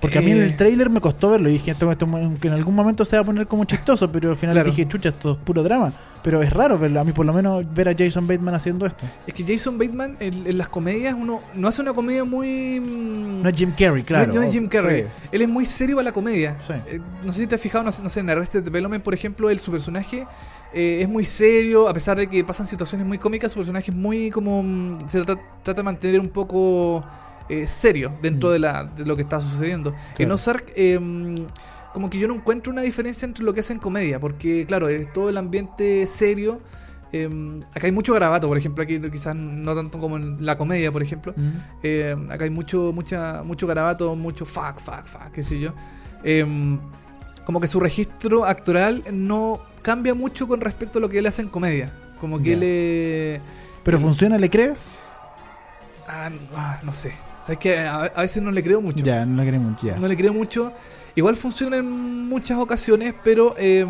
Porque a mí en Eh. el trailer me costó verlo y dije esto, esto- que en algún momento se va a poner como chistoso, pero al final Claro. dije, chucha, esto es puro drama. Pero es raro verlo, a mí por lo menos ver a Jason Bateman haciendo esto. Es que Jason Bateman en, en las comedias uno no hace una comedia muy... mm, No es Jim Carrey, claro. No, no es Jim Carrey. Sí. Él es muy serio para la comedia. Sí. Eh, no sé si te has fijado, no sé, no sé, en Arrested Development, por ejemplo, él, su personaje eh, es muy serio, a pesar de que pasan situaciones muy cómicas, su personaje es muy como... mm, se tra- trata de mantener un poco eh, serio dentro Mm. de, la, de lo que está sucediendo. En. Ozark... como que yo no encuentro una diferencia entre lo que hacen comedia, porque claro, es todo el ambiente serio. eh, acá hay mucho garabato, por ejemplo, aquí quizás no tanto como en la comedia, por ejemplo. Eh, acá hay mucho, mucha, mucho garabato, mucho fuck, fuck, fuck, qué sé yo. Eh, como que su registro actoral no cambia mucho con respecto a lo que él hace en comedia. Como que Ya. él ¿Pero funciona, le crees? ah, ah, no sé. Sabes que a, a veces no le creo mucho. Ya, no le queremos, ya. No le creo mucho. Igual funciona en muchas ocasiones, pero eh,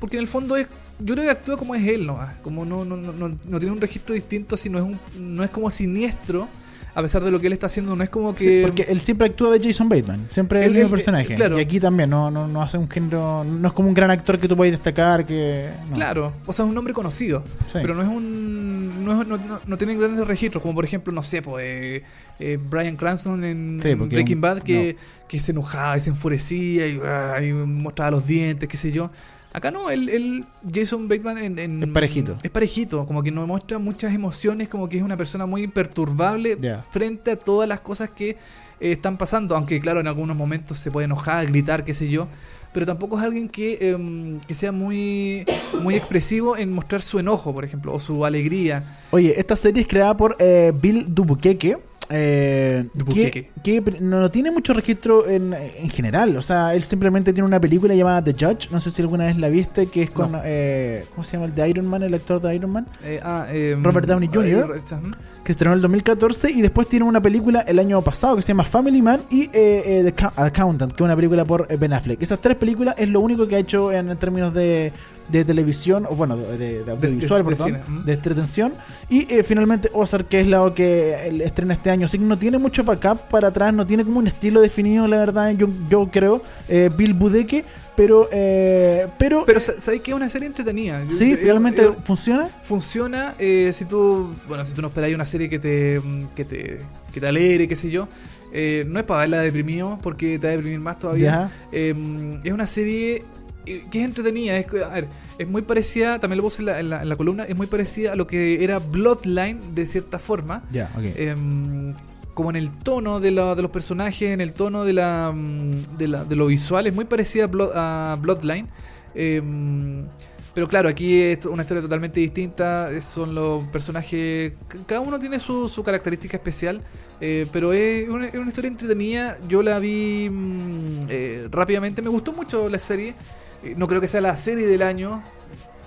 porque en el fondo es yo creo que actúa como es él nomás. Como no, no, no, no, no tiene un registro distinto, sino es un, no es como siniestro, a pesar de lo que él está haciendo. No es como Sí, que. porque él siempre actúa de Jason Bateman, siempre es el mismo personaje. claro. Y aquí también no, no, no hace un género, no es como un gran actor que tú puedes destacar, que no. Claro, o sea, es un nombre conocido, Sí. pero no es un. No, es- no, no, no tienen grandes registros, como por ejemplo, no sé, pues, eh, eh, Brian Cranston en, Sí, en Breaking un- Bad, que, que se enojaba y se enfurecía y, ah, y mostraba los dientes, qué sé yo. Acá no, el, el Jason Bateman en, en- Es parejito. Es parejito, como que no muestra muchas emociones, como que es una persona muy imperturbable Ya. frente a todas las cosas que eh, están pasando. Aunque, claro, en algunos momentos se puede enojar, gritar, qué sé yo. Pero tampoco es alguien que, em, que sea muy, muy expresivo en mostrar su enojo, por ejemplo, o su alegría. Oye, esta serie es creada por eh, Bill Dubuqueque. Eh, que, que no tiene mucho registro en, en general. O sea, él simplemente tiene una película llamada The Judge. No sé si alguna vez la viste, que es con. No. eh, ¿Cómo se llama el de Iron Man? El actor de Iron Man. Eh, ah, em, Robert Downey Jr.. eh, que estrenó en el 2014 y después tiene una película el año pasado que se llama Family Man y eh, eh, The Accountant, que es una película por Ben Affleck. Esas tres películas es lo único que ha hecho en, términos de, de televisión, o bueno, de, de- de audiovisual, de- perdón, de entretención. Y eh, finalmente Ozark, que es la que estrena este año. Así que no tiene mucho backup para atrás, no tiene como un estilo definido, la verdad, yo, yo creo, eh, Bill Budeke, pero... eh, pero, Pero eh, sa- ¿sabéis que es una serie entretenida? Sí, finalmente funciona. funciona si tú bueno si tú no esperáis una serie que te mm, que te que te alegre qué sé yo no es para verla deprimido porque te va a deprimir más todavía. Eh, es una serie que es entretenida. Es, a ver, es muy parecida, también lo puse en la, en la- en la columna, es muy parecida a lo que era Bloodline de cierta forma. Ya, ok. Em, como en el tono de, la- de los personajes, en el tono de, la, mm, de, la- de lo visual, es muy parecida a, Blood- a Bloodline. Em, pero claro, aquí es una historia totalmente distinta. Son los personajes. Cada uno tiene su, su característica especial. eh, pero es una, es una historia entretenida. Yo la vi mm, eh, rápidamente. Me gustó mucho la serie. Eh, no creo que sea la serie del año.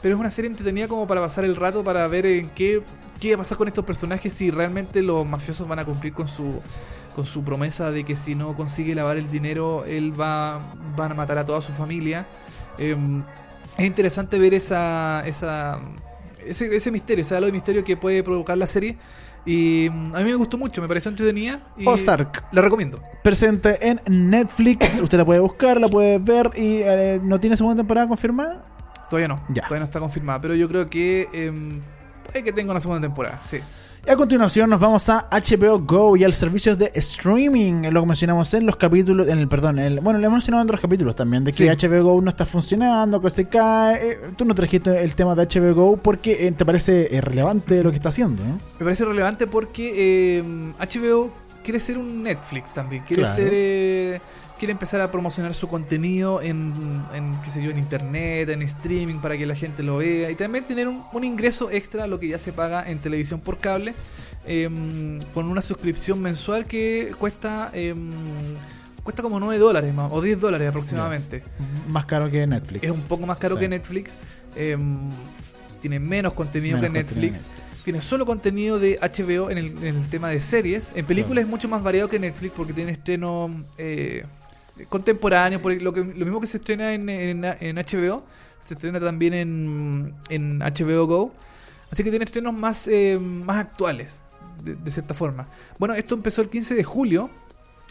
Pero es una serie entretenida como para pasar el rato, para ver en qué, qué va a pasar con estos personajes, si realmente los mafiosos van a cumplir con su con su promesa de que si no consigue lavar el dinero, él va van a matar a toda su familia. Eh, es interesante ver esa, esa ese, ese misterio, ese halo de misterio que puede provocar la serie. Y mm, a mí me gustó mucho, me pareció entretenida. Y Ozark. La recomiendo. Presente en Netflix. *laughs* Usted la puede buscar, la puede ver y eh, no tiene segunda temporada confirmada. Todavía no, Ya. todavía no está confirmada, pero yo creo que puede que tenga una segunda temporada, sí. Y a continuación nos vamos a HBO Go y al servicio de streaming, lo que mencionamos en los capítulos, en el perdón, en el- bueno, le hemos mencionado en otros capítulos también, de que Sí. HBO Go no está funcionando, que se cae. Eh, tú no trajiste el tema de HBO Go porque eh, te parece eh, relevante lo que está haciendo, ¿no? Me parece relevante porque HBO quiere ser un Netflix también. Quiere Claro. ser. Quiere empezar a promocionar su contenido en, en, qué sé yo, en internet, en streaming, para que la gente lo vea. Y también tener un, un ingreso extra a lo que ya se paga en televisión por cable. eh, con una suscripción mensual que cuesta. eh, cuesta como 9 dólares más, o 10 dólares aproximadamente. Más caro que Netflix. Es un poco más caro Sí. que Netflix. em, tiene menos contenido Menos que contenido Netflix. Tiene solo contenido de HBO en el, en el tema de series. En películas es mucho más variado que Netflix porque tiene estreno eh, contemporáneo. Por lo, que, lo mismo que se estrena en, en- HBO, se estrena también en, en HBO Go. Así que tiene estrenos más, eh, más actuales, de cierta forma. Bueno, esto empezó el 15 de julio.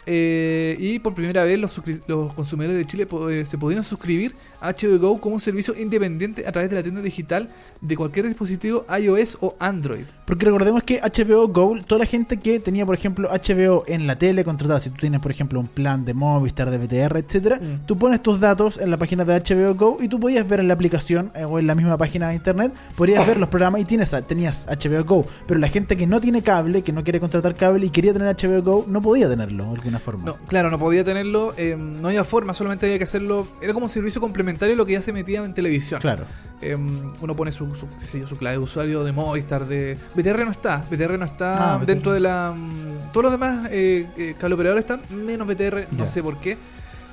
Eh, y por primera vez los, los consumidores de Chile po- eh, se podían suscribir a HBO Go como un servicio independiente a través de la tienda digital de cualquier dispositivo iOS o Android. Porque recordemos que HBO Go, toda la gente que tenía, por ejemplo, HBO en la tele contratada, si tú tienes, por ejemplo, un plan de Movistar, de VTR, etcétera, Mm. tú pones tus datos en la página de HBO Go y tú podías ver en la aplicación eh, o en la misma página de internet, podrías ver los programas y tienes, tenías HBO Go. Pero la gente que no tiene cable, que no quiere contratar cable y quería tener HBO Go, no podía tenerlo de forma. No, claro, no podía tenerlo, eh, no había forma, solamente había que hacerlo. Era como un servicio complementario a lo que ya se metía en televisión. Claro. Eh, uno pone su, su, qué sé yo, su clave de usuario de Movistar, de... BTR no está, BTR no está Ah, BTR. dentro de la... mm, Todos los demás eh, eh, cable operadores están, menos BTR, no sé por qué.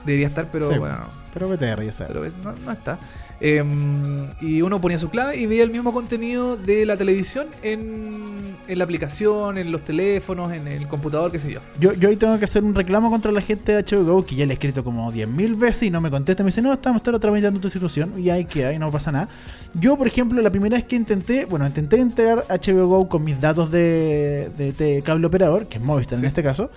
Debería estar, pero Sí, bueno, no. Pero VTR, ya sabes. pero no, no está. Eh, y uno ponía su clave y veía el mismo contenido de la televisión en, en la aplicación, en los teléfonos, en el computador, qué sé yo. Yo, yo hoy tengo que hacer un reclamo contra la gente de HBO Go, que ya le he escrito como 10.000 veces y no me contesta. Me dice, no, estamos todo tramitando tu situación y ahí queda y no pasa nada. Yo, por ejemplo, la primera vez que intenté, bueno, intenté integrar HBO Go con mis datos de, de, de cable operador, que es Movistar Sí. en este caso.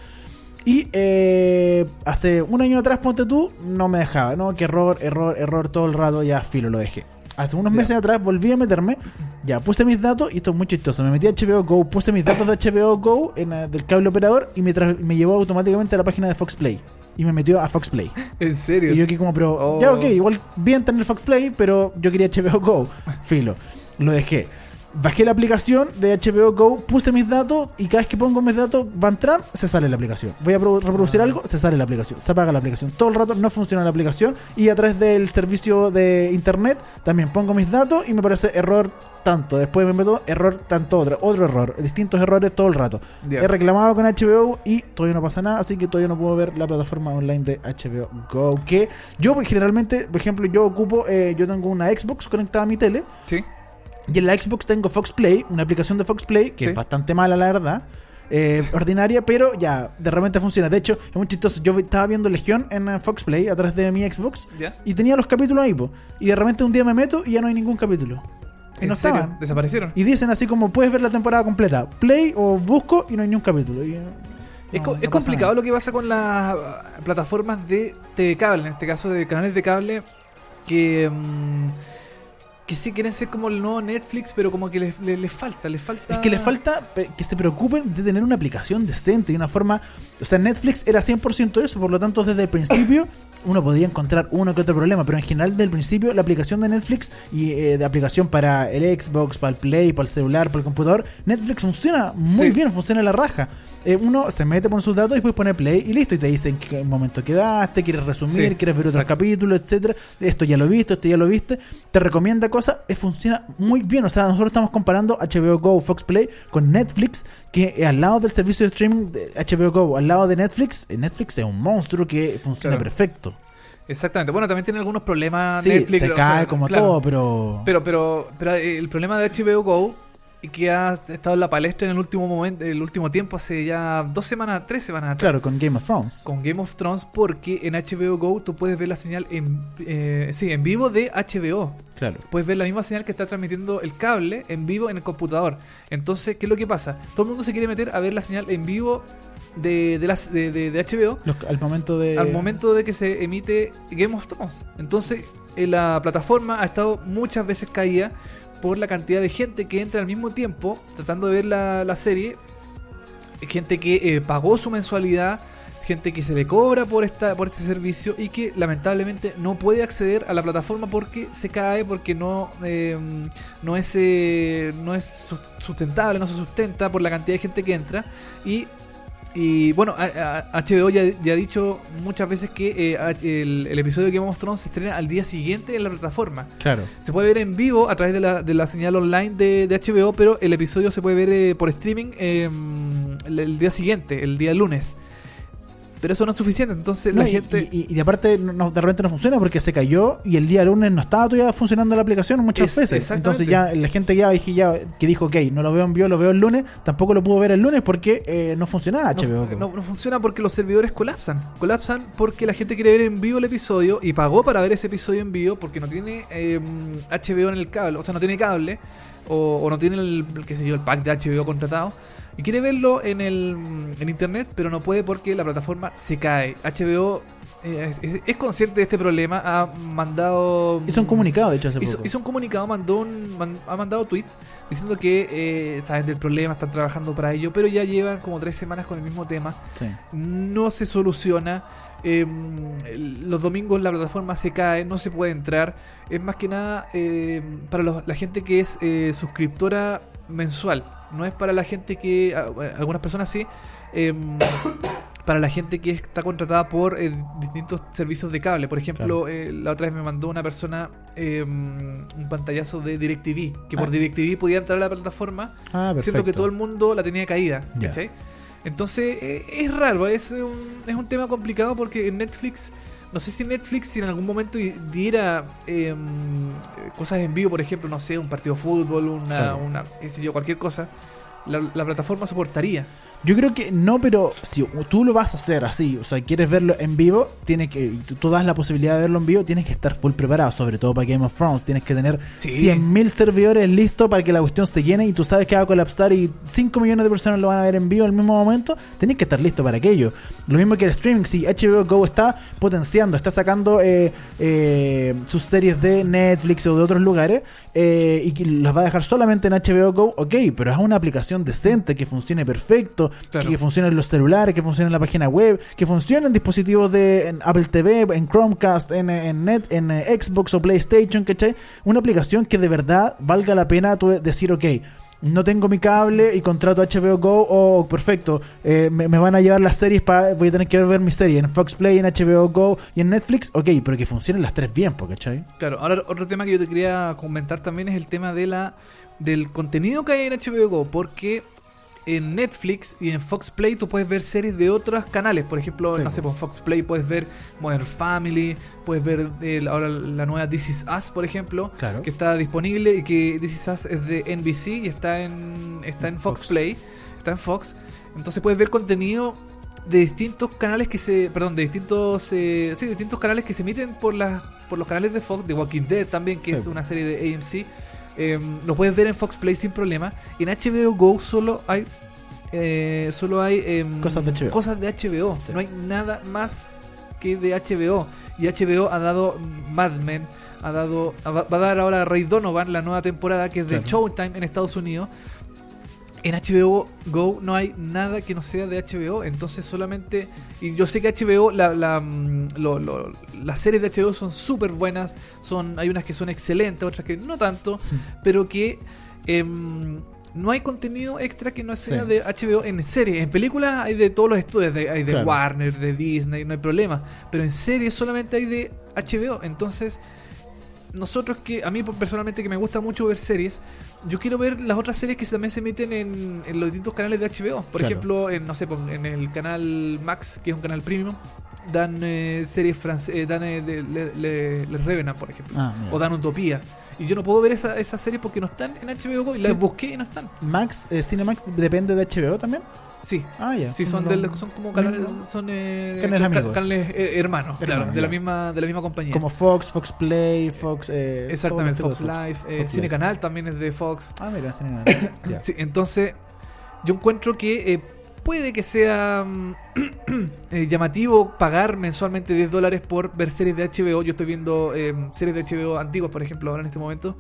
Y eh, hace un año atrás, ponte tú, no me dejaba, ¿no? Que error, error, error todo el rato, ya filo, lo dejé. Hace unos meses atrás volví a meterme, ya puse mis datos y esto es muy chistoso. Me metí a HBO Go, puse mis datos de HBO Go en, eh, del cable operador y me, me llevó automáticamente a la página de Fox Play. Y me metió a Fox Play. *laughs* En serio. Y yo aquí como, pero, Oh. ya ok, igual bien tener Fox Play, pero yo quería HBO Go. Filo. Lo dejé. Bajé la aplicación de HBO Go, puse mis datos y cada vez que pongo mis datos va a entrar, se sale la aplicación. Voy a pro- reproducir Ah. algo, se sale la aplicación. Se apaga la aplicación. Todo el rato no funciona la aplicación y a través del servicio de internet también pongo mis datos y me parece error tanto. Después me meto error tanto otro. Otro error. Distintos errores todo el rato. He reclamado con HBO y todavía no pasa nada, así que todavía no puedo ver la plataforma online de HBO Go. Que yo pues, generalmente, por ejemplo, yo ocupo, eh, yo tengo una Xbox conectada a mi tele Sí. Y en la Xbox tengo Fox Play, una aplicación de Fox Play que Sí. es bastante mala, la verdad. eh, ordinaria, pero ya, de repente funciona. De hecho, es muy chistoso. Yo estaba viendo Legión en eh, Fox Play a través de mi Xbox ¿Ya? y tenía los capítulos ahí, po. y de repente un día me meto y ya no hay ningún capítulo. Y ¿En no serio? estaban. ¿Desaparecieron? Y dicen así como puedes ver la temporada completa. Play o busco y no hay ni un capítulo. Y, Es, no, co- no es pasa complicado nada. lo que pasa con las ah, plataformas de TV cable, en este caso de canales de cable, que mm, que sí quieren ser como el nuevo Netflix, pero como que les, les- les falta, les falta... Es que les falta que se preocupen de tener una aplicación decente y una forma. O sea, Netflix era 100% eso, por lo tanto, desde el principio *coughs* uno podía encontrar uno que otro problema, pero en general, desde el principio, la aplicación de Netflix y eh, de aplicación para el Xbox, para el Play, para el celular, para el computador, Netflix funciona muy Sí. bien, funciona a la raja. Eh, uno se mete con sus datos y después pone play y listo, y te dicen qué momento quedaste, quieres resumir, Sí, quieres ver otro exacto. capítulo, etcétera. Esto ya lo viste, esto ya lo viste. Te recomienda cosas, eh, funciona muy bien. O sea, nosotros estamos comparando HBO Go, Fox Play con Netflix, que eh, al lado del servicio de streaming de HBO Go, al lado de Netflix, eh, Netflix es un monstruo que funciona Claro. perfecto. Exactamente. Bueno, también tiene algunos problemas Sí, Netflix. se o cae sea, como claro. todo, pero... Pero, pero, pero el problema de HBO Go que ha estado en la palestra en el último momento, el último tiempo, hace ya dos semanas, tres semanas atrás, Claro, con Game of Thrones. con Game of Thrones, porque en HBO Go tú puedes ver la señal en, eh, sí, en vivo de HBO. Claro. Puedes ver la misma señal que está transmitiendo el cable en vivo en el computador. Entonces, ¿qué es lo que pasa? Todo el mundo se quiere meter a ver la señal en vivo de, de, las, de, de- de HBO Los- al momento de... al momento de que se emite Game of Thrones. Entonces, eh, la plataforma ha estado muchas veces caída por la cantidad de gente que entra al mismo tiempo tratando de ver la, la serie. Gente que eh, pagó su mensualidad, gente que se le cobra por esta por este servicio y que lamentablemente no puede acceder a la plataforma porque se cae, porque no, eh, no, es, eh, no es sus- sustentable, no se sustenta por la cantidad de gente que entra. Y y bueno, HBO ya, ya ha dicho muchas veces que eh, el, el episodio de Game of Thrones se estrena al día siguiente en la plataforma. Claro. Se puede ver en vivo a través de la, de la señal online de, de HBO, pero el episodio se puede ver eh, por streaming eh, el, el día siguiente, el día lunes. Pero eso no es suficiente, entonces No, la y, gente... y, y aparte no, de repente no funciona porque se cayó y el día lunes no estaba todavía funcionando la aplicación muchas Es- veces. Entonces ya la gente ya, dije, ya que dijo, ok, no lo veo en vivo, lo veo el lunes, tampoco lo pudo ver el lunes porque eh, no funcionaba HBO. No, funciona porque los servidores colapsan. Colapsan porque la gente quiere ver en vivo el episodio y pagó para ver ese episodio en vivo porque no tiene eh, HBO en el cable, o sea, no tiene cable o, o no tiene el, qué sé yo, el pack de HBO contratado y quiere verlo en el en internet, pero no puede porque la plataforma se cae. HBO eh, es, es consciente de este problema, ha mandado Hizo un comunicado, de hecho, hace Hizo, poco. hizo un comunicado, mandó un, man- ha mandado tweet diciendo que eh, saben del problema, están trabajando para ello, pero ya llevan como tres semanas con el mismo tema. Sí. No se soluciona. eh, los domingos la plataforma se cae, no se puede entrar. Es más que nada eh, para los- la gente que es eh, suscriptora mensual. No es para la gente que. Algunas personas sí. eh, *coughs* para la gente que está contratada por eh, distintos servicios de cable. Por ejemplo, eh, la otra vez me mandó una persona eh, un pantallazo de DirecTV, que por Ah. DirecTV podía entrar a la plataforma, Ah, siendo que todo el mundo la tenía caída. Entonces, eh, es raro, es un, es un tema complicado porque en Netflix, no sé si Netflix si en algún momento di- diera eh, cosas en vivo, por ejemplo, no sé, un partido de fútbol, una, Claro. una qué sé yo, cualquier cosa, la, la plataforma soportaría. Yo creo que no, pero si tú lo vas a hacer así, o sea, quieres verlo en vivo, tienes que, tú, das la posibilidad de verlo en vivo, tienes que estar full preparado, sobre todo para Game of Thrones, tienes que tener Sí. 100.000 servidores listos para que la cuestión se llene y tú sabes que va a colapsar y 5 millones de personas lo van a ver en vivo al mismo momento, tenés que estar listo para aquello. Lo mismo que el streaming, si HBO Go está potenciando, está sacando eh, eh, sus series de Netflix o de otros lugares eh, y las va a dejar solamente en HBO Go, ok, pero es una aplicación decente, que funcione perfecto, Claro. que funcione en los celulares, que funcione en la página web, que funcione en dispositivos de en Apple TV, en Chromecast, en, en Net, en eh, Xbox o PlayStation, ¿cachai? Una aplicación que de verdad valga la pena tú decir, ok, no tengo mi cable y contrato HBO Go, oh, perfecto, eh, me, me van a llevar las series, para voy a tener que ver mis series en Fox Play, en HBO Go y en Netflix, ok, pero que funcionen las tres bien, ¿cachai? Claro, ahora otro tema que yo te quería comentar también es el tema de la del contenido que hay en HBO Go, porque en Netflix y en Fox Play tú puedes ver series de otros canales, por ejemplo, Sí, no sé, por Fox Play puedes ver Modern Family, puedes ver eh, ahora la nueva This Is Us, por ejemplo, Claro. que está disponible y que This Is Us es de NBC y está en está en Fox, Fox. Play, está en Fox, entonces puedes ver contenido de distintos canales que se, perdón, de distintos, eh, sí, de distintos canales que se emiten por las, por los canales de Fox, de Walking Dead también, que Sí. es una serie de AMC. Eh, lo puedes ver en Fox Play sin problema. En HBO Go solo hay, eh, solo hay em, Cosas de HBO. cosas de HBO. Sí. No hay nada más que de HBO. Y HBO ha dado Mad Men, ha dado va va a dar ahora Ray Donovan la nueva temporada que es de Claro. Showtime en Estados Unidos. En HBO Go no hay nada que no sea de HBO, entonces solamente. Y yo sé que HBO, la, la, mm, lo- lo- las series de HBO son súper buenas, son, hay unas que son excelentes, otras que no tanto, *laughs* pero que em, no hay contenido extra que no sea Sí. de HBO en series. En películas hay de todos los estudios, de, hay de Claro. Warner, de Disney, no hay problema, pero en series solamente hay de HBO, entonces nosotros que a mí personalmente que me gusta mucho ver series, yo quiero ver las otras series que también se emiten en, en los distintos canales de HBO. Por Claro. ejemplo, en no sé, en el canal Max, que es un canal premium, dan eh, series francesas, dan eh, de, le, le- Les Revenant, por ejemplo, Ah, o dan Utopía. Y yo no puedo ver esa- esas series porque no están en HBO Go y Sí. las busqué y no están. Max, eh, Cinemax depende de HBO también. Sí. Ah, ya. Sí, son, del- son como canales, son eh, Canales ca- amigos. canales eh, hermanos, claro, de la misma de la misma compañía. Como Fox, Fox Play, Fox. Eh, Exactamente, todos Fox Live, de eh, Fox Cine Live. Canal también es de Fox. Ah, mira, Cine Canal. *coughs* Sí, entonces, yo encuentro que puede que sea mm, *coughs* llamativo pagar mensualmente 10 dólares por ver series de HBO. Yo estoy viendo series de HBO antiguas, por ejemplo, ahora en este momento.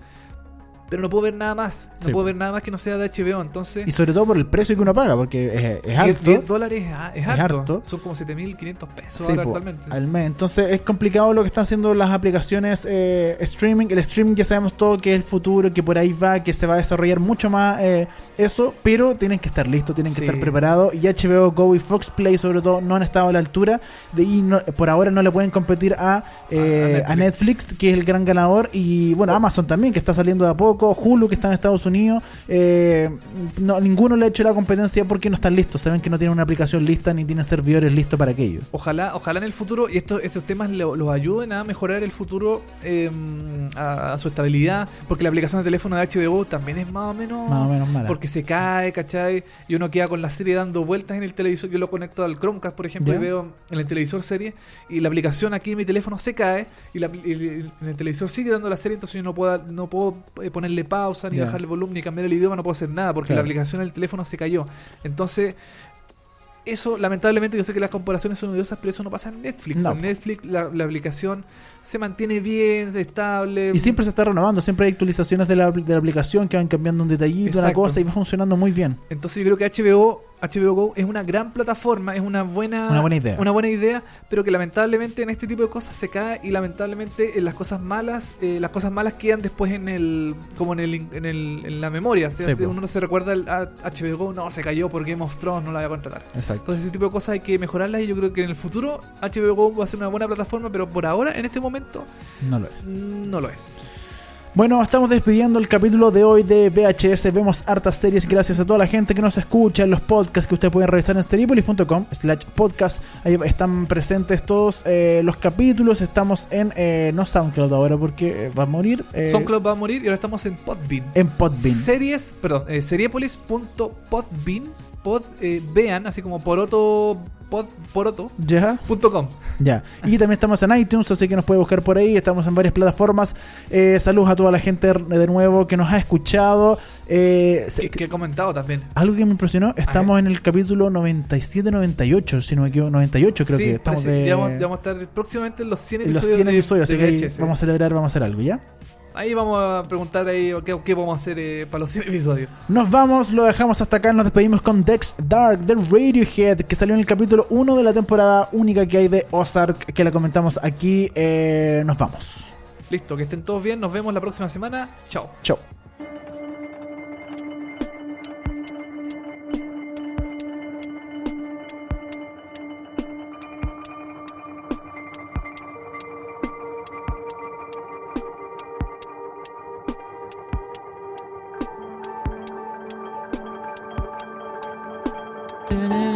Pero no puedo ver nada más. No Sí. puedo ver nada más que no sea de HBO. Entonces, Y sobre todo por el precio que uno paga, porque es, es 10, alto. 10 dólares es, es harto. harto. Son como 7.500 pesos Sí, ahora po, actualmente. al mes. Entonces es complicado lo que están haciendo las aplicaciones eh, streaming. El streaming ya sabemos todo que es el futuro, que por ahí va, que se va a desarrollar mucho más eh, eso, pero tienen que estar listos, tienen que Sí. estar preparados. Y HBO Go y Fox Play sobre todo no han estado a la altura de y no- por ahora no le pueden competir a, eh, A- a a Netflix, que es el gran ganador. Y bueno, Amazon también, que está saliendo de a poco, Hulu, que está en Estados Unidos. eh, no, ninguno le ha hecho la competencia porque no están listos. Saben que no tienen una aplicación lista ni tienen servidores listos para aquello. Ojalá, ojalá en el futuro y estos, estos temas lo- los ayuden a mejorar el futuro eh, a, a su estabilidad, porque la aplicación de teléfono de HBO también es más o menos... Más o menos mala. Porque se cae, ¿cachai? Y uno queda con la serie dando vueltas en el televisor. Yo lo conecto al Chromecast, por ejemplo, Ya. y veo en el televisor serie. Y la aplicación aquí en mi teléfono se cae. Y, la, y el- en el televisor sigue dando la serie. Entonces yo no puedo, no puedo eh, ponerle pausa, ni Ya. bajarle volumen, ni cambiar el idioma. No puedo hacer nada porque Claro. la aplicación del teléfono se cayó. Entonces. Eso, lamentablemente, yo sé que las comparaciones son odiosas, pero eso no pasa en Netflix. No. En Netflix la, la aplicación se mantiene bien, estable. Y siempre se está renovando, siempre hay actualizaciones de la, de la aplicación que van cambiando un detallito, una Exacto. cosa y va funcionando muy bien. Entonces yo creo que HBO, HBO Go es una gran plataforma, es una buena, Una buena idea. una buena idea, pero que lamentablemente en este tipo de cosas se cae y lamentablemente en las cosas malas, eh, las cosas malas quedan después en el, como en el, en el, en la memoria. O sea, Sí, si uno no se recuerda a- HBO Go, no, se cayó por Game of Thrones, no la voy a contratar. Exacto. Entonces ese tipo de cosas hay que mejorarlas y yo creo que en el futuro HBO Go va a ser una buena plataforma, pero por ahora, en este momento, No lo es. no lo es. Bueno, estamos despidiendo el capítulo de hoy de VHS. Vemos hartas series gracias a toda la gente que nos escucha en los podcasts que ustedes pueden revisar en stereopolis.com slash podcast. Ahí están presentes todos eh, los capítulos. Estamos en, eh, no SoundCloud ahora porque eh, va a morir. eh, SoundCloud va a morir y ahora estamos en Podbean. En Podbean. Series, perdón, eh, seriepolis.podbean, pod, eh, vean, así como poroto, pod, poroto. Ya. Y también estamos en iTunes, así que nos puede buscar por ahí. Estamos en varias plataformas. Eh, saludos a toda la gente de nuevo que nos ha escuchado. Eh, Que, que he comentado también. algo que me impresionó, estamos en el capítulo 97-98, si no me equivoco, 98 creo sí, que estamos de ya, vamos, ya vamos a estar próximamente en los 100 en los episodios. 100 de- episodios, de así que vamos a celebrar, vamos a hacer algo, ¿ya? Ahí vamos a preguntar ahí qué, qué vamos a hacer eh, para los 100 episodios. Nos vamos, lo dejamos hasta acá, nos despedimos con Dex Dark de Radiohead, que salió en el capítulo 1 de la temporada única que hay de Ozark, que la comentamos aquí. Eh, nos vamos. Listo, que estén todos bien. Nos vemos la próxima semana. Chao. Chao. Do-do.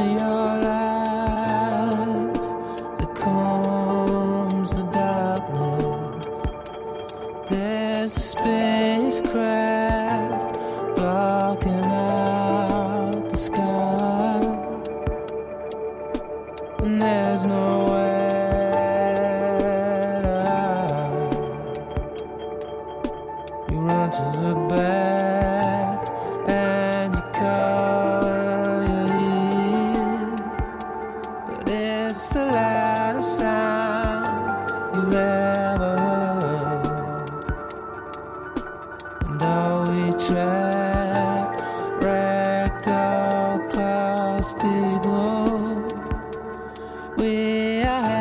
yeah.